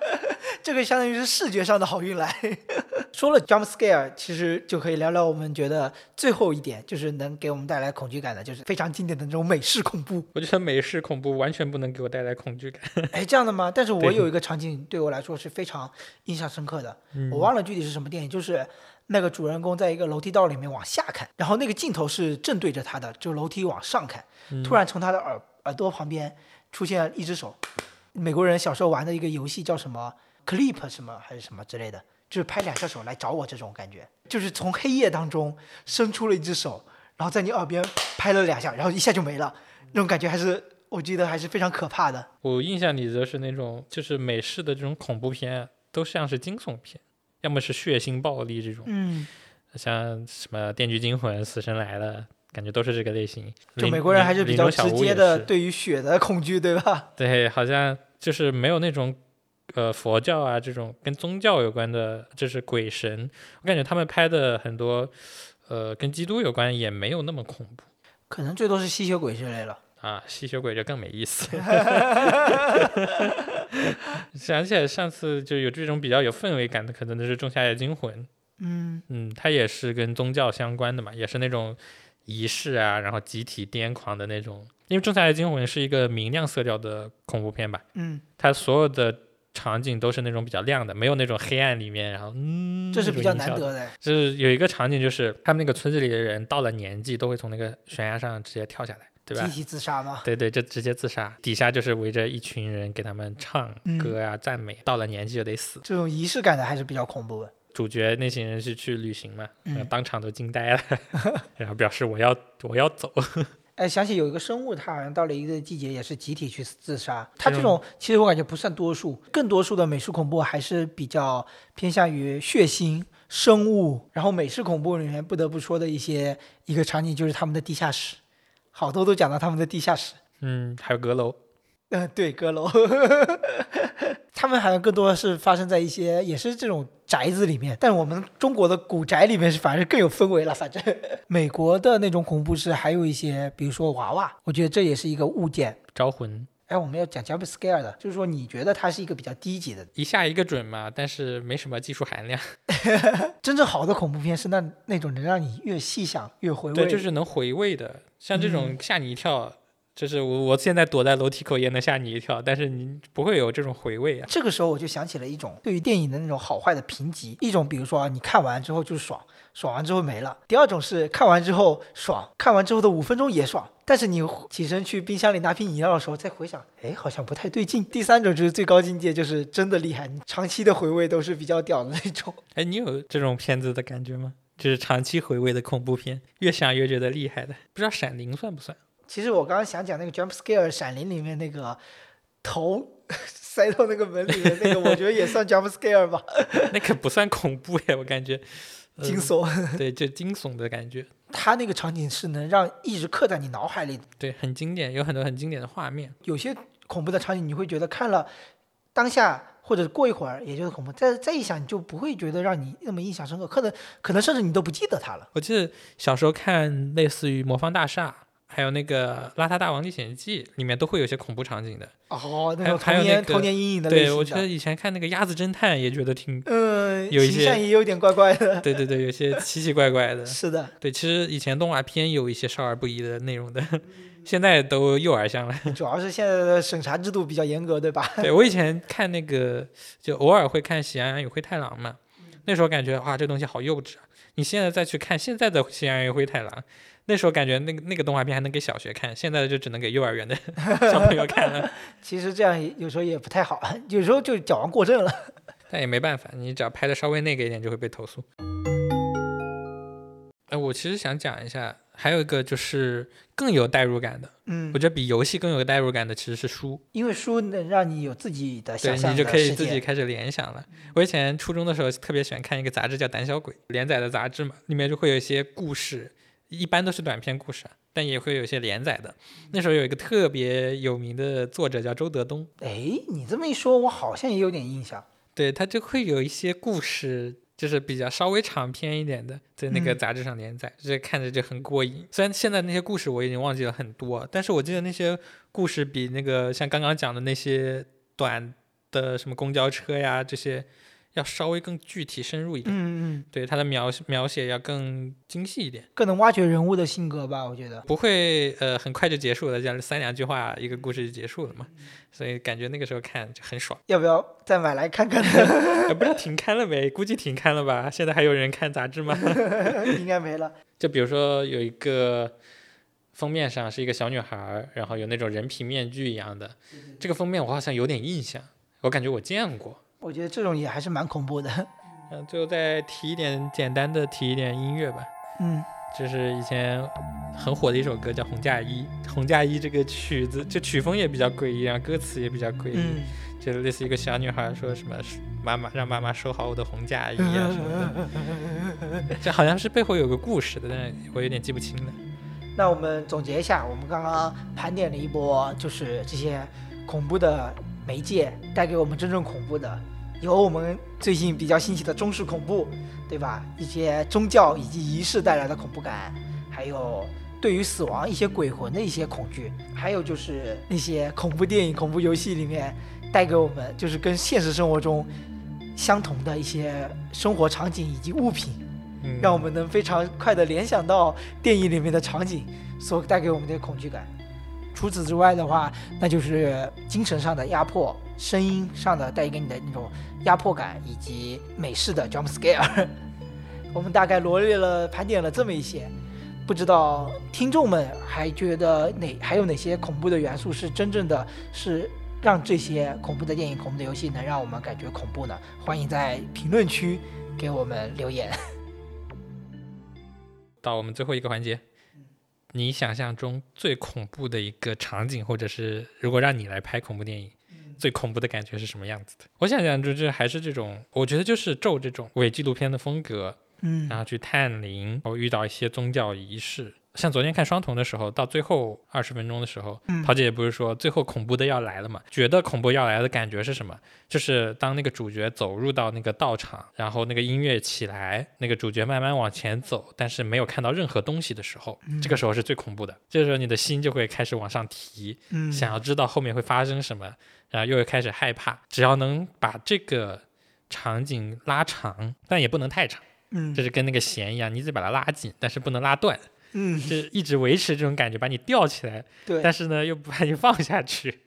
这个相当于是视觉上的好运来。<laughs> 说了 jump scare，其实就可以聊聊我们觉得最后一点，就是能给我们带来恐惧感的，就是非常经典的那种美式恐怖。我觉得美式恐怖完全不能给我带来恐惧感。哎，这样的吗？但是我有一个场景对我来说是非常印象深刻的，嗯我忘了具体是什么电影，就是那个主人公在一个楼梯道里面往下看，然后那个镜头是正对着他的，就楼梯往上看，嗯突然从他的耳耳朵旁边出现了一只手。美国人小时候玩的一个游戏叫什么 Clip 什么还是什么之类的，就是拍两下手来找我这种感觉，就是从黑夜当中伸出了一只手，然后在你耳边拍了两下，然后一下就没了，那种感觉还是我记得还是非常可怕的。我印象里的是那种就是美式的这种恐怖片，都像是惊悚片，要么是血腥暴力这种，嗯。像什么《电锯惊魂》《死神来了》，感觉都是这个类型。就美国人还是比较直接的对对于血的恐惧，对吧？<laughs> 对，好像就是没有那种呃佛教啊这种跟宗教有关的，就是鬼神，我感觉他们拍的很多呃跟基督有关也没有那么恐怖可能最多是吸血鬼之类了。啊，吸血鬼就更没意思。<laughs> 想起来上次就有这种比较有氛围感的，可能就是《仲夏夜惊魂》。嗯，嗯，它也是跟宗教相关的嘛，也是那种仪式啊，然后集体癫狂的那种。因为《仲夏夜惊魂》是一个明亮色调的恐怖片吧，嗯，它所有的场景都是那种比较亮的，没有那种黑暗里面，然后嗯，这是比较。难得的。就是有一个场景，就是他们那个村子里的人到了年纪，都会从那个悬崖上直接跳下来，对吧集？体自杀吗？对对，就直接自杀，底下就是围着一群人给他们唱嗯歌啊、赞美，到了年纪就得死。这种仪式感的还是比较恐怖的。主角那些人是去旅行嘛，当场都惊呆了，<laughs> 然后表示我要我要走。<laughs> 哎，想起有一个生物，它好像到了一个季节也是集体去自杀。它这这种其实我感觉不算多数，更多数的美式恐怖还是比较偏向于血腥、生物。然后美式恐怖里面不得不说的一些一个场景就是他们的地下室，好多都讲到他们的地下室。嗯，还有阁楼，嗯、对，阁楼，<laughs> 他们好像更多的是发生在一些也是这种宅子里面，但我们中国的古宅里面是反而更有氛围了。反正 <laughs> 美国的那种恐怖是还有一些，比如说娃娃，我觉得这也是一个物件。招魂，哎，我们要讲 jump scare 的，就是说你觉得它是一个比较低级的，一下一个准嘛，但是没什么技术含量。<laughs> 真正好的恐怖片是那那种能让你越细想越回味。对，就是能回味的，像这种吓你一跳。就是我，我现在躲在楼梯口也能吓你一跳，但是你不会有这种回味啊。这个时候我就想起了一种对于电影的那种好坏的评级，一种比如说啊你看完之后就是爽，爽完之后没了；第二种是看完之后爽，看完之后的五分钟也爽，但是你起身去冰箱里拿瓶饮料的时候再回想，哎，好像不太对劲。第三种就是最高境界，就是真的厉害，你长期的回味都是比较屌的那种。<laughs> 哎，你有这种片子的感觉吗？就是长期回味的恐怖片，越想越觉得厉害的。不知道《闪灵》算不算？其实我刚刚想讲那个 jump scare《闪灵》里面那个头塞到那个门里的那个，我觉得也算 jump scare 吧，<laughs> 那个不算恐怖呀，我感觉。呃惊悚。对，就惊悚的感觉。它那个场景是能让一直刻在你脑海里的。对，很经典，有很多很经典的画面。有些恐怖的场景，你会觉得看了当下或者过一会儿也就是恐怖，再再一想，你就不会觉得让你那么印象深刻，可能可能甚至你都不记得它了。我记得小时候看类似于《魔方大厦》，还有那个《邋遢大王历险记》，里面都会有些恐怖场景的。哦，那还有种童年、那个童年阴影的类对，我觉得以前看那个《鸭子侦探》也觉得挺，嗯，形有一些象也有点怪怪的。对对对，有些奇奇怪怪的。<laughs> 是的，对，其实以前动画片有一些少儿不宜的内容的，<laughs> 现在都幼儿向了。主要是现在的审查制度比较严格，对吧？<laughs> 对我以前看那个，就偶尔会看《喜羊羊与灰太狼》嘛，那时候感觉哇，这东西好幼稚啊！你现在再去看现在的《喜羊羊与灰太狼》，那时候感觉那个那个动画片还能给小学看，现在的就只能给幼儿园的小朋友看了。<laughs> 其实这样有时候也不太好，有时候就矫枉过正了。<laughs> 但也没办法，你只要拍的稍微那个一点，就会被投诉。哎，我其实想讲一下，还有一个就是更有代入感的，嗯我，觉得比游戏更有代入感的其实是书。因为书能让你有自己的想象你就可以。自己开始联想了。我以前初中的时候特别喜欢看一个杂志叫《胆小鬼》，连载的杂志嘛，里面就会有一些故事，一般都是短篇故事啊，但也会有一些连载的。那时候有一个特别有名的作者叫周德东，哎，你这么一说，我好像也有点印象。对他就会有一些故事。就是比较稍微长篇一点的，在那个嗯杂志上连载，这看着就很过瘾。虽然现在那些故事我已经忘记了很多，但是我记得那些故事比那个像刚刚讲的那些短的什么公交车呀这些，要稍微更具体深入一点。嗯嗯，对它的描描写要更精细一点，更能挖掘人物的性格吧，我觉得。不会呃很快就结束了，这样三两句话一个故事就结束了嘛，所以感觉那个时候看就很爽。要不要再买来看看呢？<laughs> 呃不知道停刊了没？估计停刊了吧？现在还有人看杂志吗？<laughs> 应该没了。<laughs> 就比如说有一个封面上是一个小女孩，然后有那种人皮面具一样的，这个封面我好像有点印象，我感觉我见过。我觉得这种也还是蛮恐怖的。<laughs> 嗯，最后再提一点简单的提一点音乐吧。嗯，就是以前很火的一首歌叫《红嫁衣》，《红嫁衣》这个曲子，就曲风也比较诡异，然后歌词也比较诡异，嗯，就是类似一个小女孩说什么妈妈让妈妈收好我的红嫁衣啊什么的，<laughs> 这好像是背后有个故事的，但是我有点记不清了。那我们总结一下，我们刚刚盘点了一波，就是这些恐怖的媒介带给我们真正恐怖的，有我们最近比较兴起的中式恐怖，对吧？一些宗教以及仪式带来的恐怖感，还有对于死亡一些鬼魂的一些恐惧，还有就是那些恐怖电影、恐怖游戏里面带给我们就是跟现实生活中相同的一些生活场景以及物品。嗯，让我们能非常快的联想到电影里面的场景所带给我们的恐惧感。除此之外的话，那就是精神上的压迫，声音上的带给你的那种压迫感，以及美式的 jump scare。我们大概罗列了盘点了这么一些，不知道听众们还觉得哪还有哪些恐怖的元素是真正的是让这些恐怖的电影、恐怖的游戏能让我们感觉恐怖呢？欢迎在评论区给我们留言。<laughs> 到我们最后一个环节，你想象中最恐怖的一个场景，或者是如果让你来拍恐怖电影，最恐怖的感觉是什么样子的？我想想，就是还是这种，我觉得就是咒这种伪纪录片的风格，嗯然后去探灵，然后遇到一些宗教仪式。像昨天看双瞳的时候，到最后二十分钟的时候，嗯桃姐也不是说最后恐怖的要来了嘛？觉得恐怖要来的感觉是什么？就是当那个主角走入到那个道场，然后那个音乐起来，那个主角慢慢往前走，但是没有看到任何东西的时候，这个时候是最恐怖的。这个时候你的心就会开始往上提，嗯想要知道后面会发生什么，然后又会开始害怕。只要能把这个场景拉长，但也不能太长。嗯就是跟那个弦一样，你得把它拉紧，但是不能拉断，嗯就是一直维持这种感觉，把你吊起来，<laughs> 对但是呢又不把你放下去，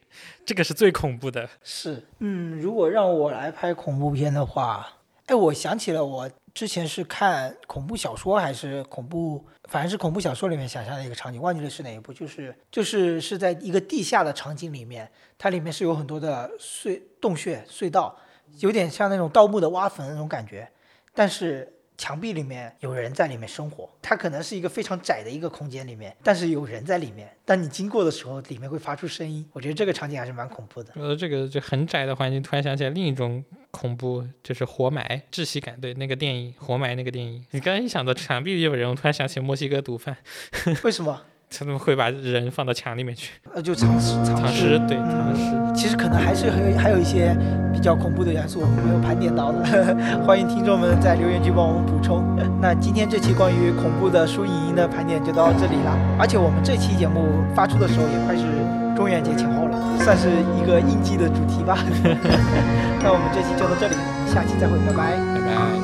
这个是最恐怖的。是，嗯，如果让我来拍恐怖片的话，哎，我想起了我之前是看恐怖小说还是恐怖，反正是恐怖小说里面想象的一个场景，忘记了是哪一部，就是就是是在一个地下的场景里面，它里面是有很多的隧洞穴隧道，有点像那种盗墓的挖坟那种感觉，但是。墙壁里面有人在里面生活，它可能是一个非常窄的一个空间里面，但是有人在里面。当你经过的时候，里面会发出声音。我觉得这个场景还是蛮恐怖的。呃这个就很窄的环境，突然想起来另一种恐怖，就是活埋窒息感。对，那个电影《活埋》那个电影，你刚才一想到墙壁里有人，我突然想起墨西哥毒贩，<laughs> 为什么？他们会把人放到墙里面去呃，就藏尸，藏尸。对，藏尸。其实可能还是还有还有一些比较恐怖的元素我们没有盘点到的，<laughs> 欢迎听众们在留言区帮我们补充。那今天这期关于恐怖的书影音的盘点就到这里了，而且我们这期节目发出的时候也快是中元节前后了，算是一个应季的主题吧。<laughs> 那我们这期就到这里，下期再会，拜拜。拜拜。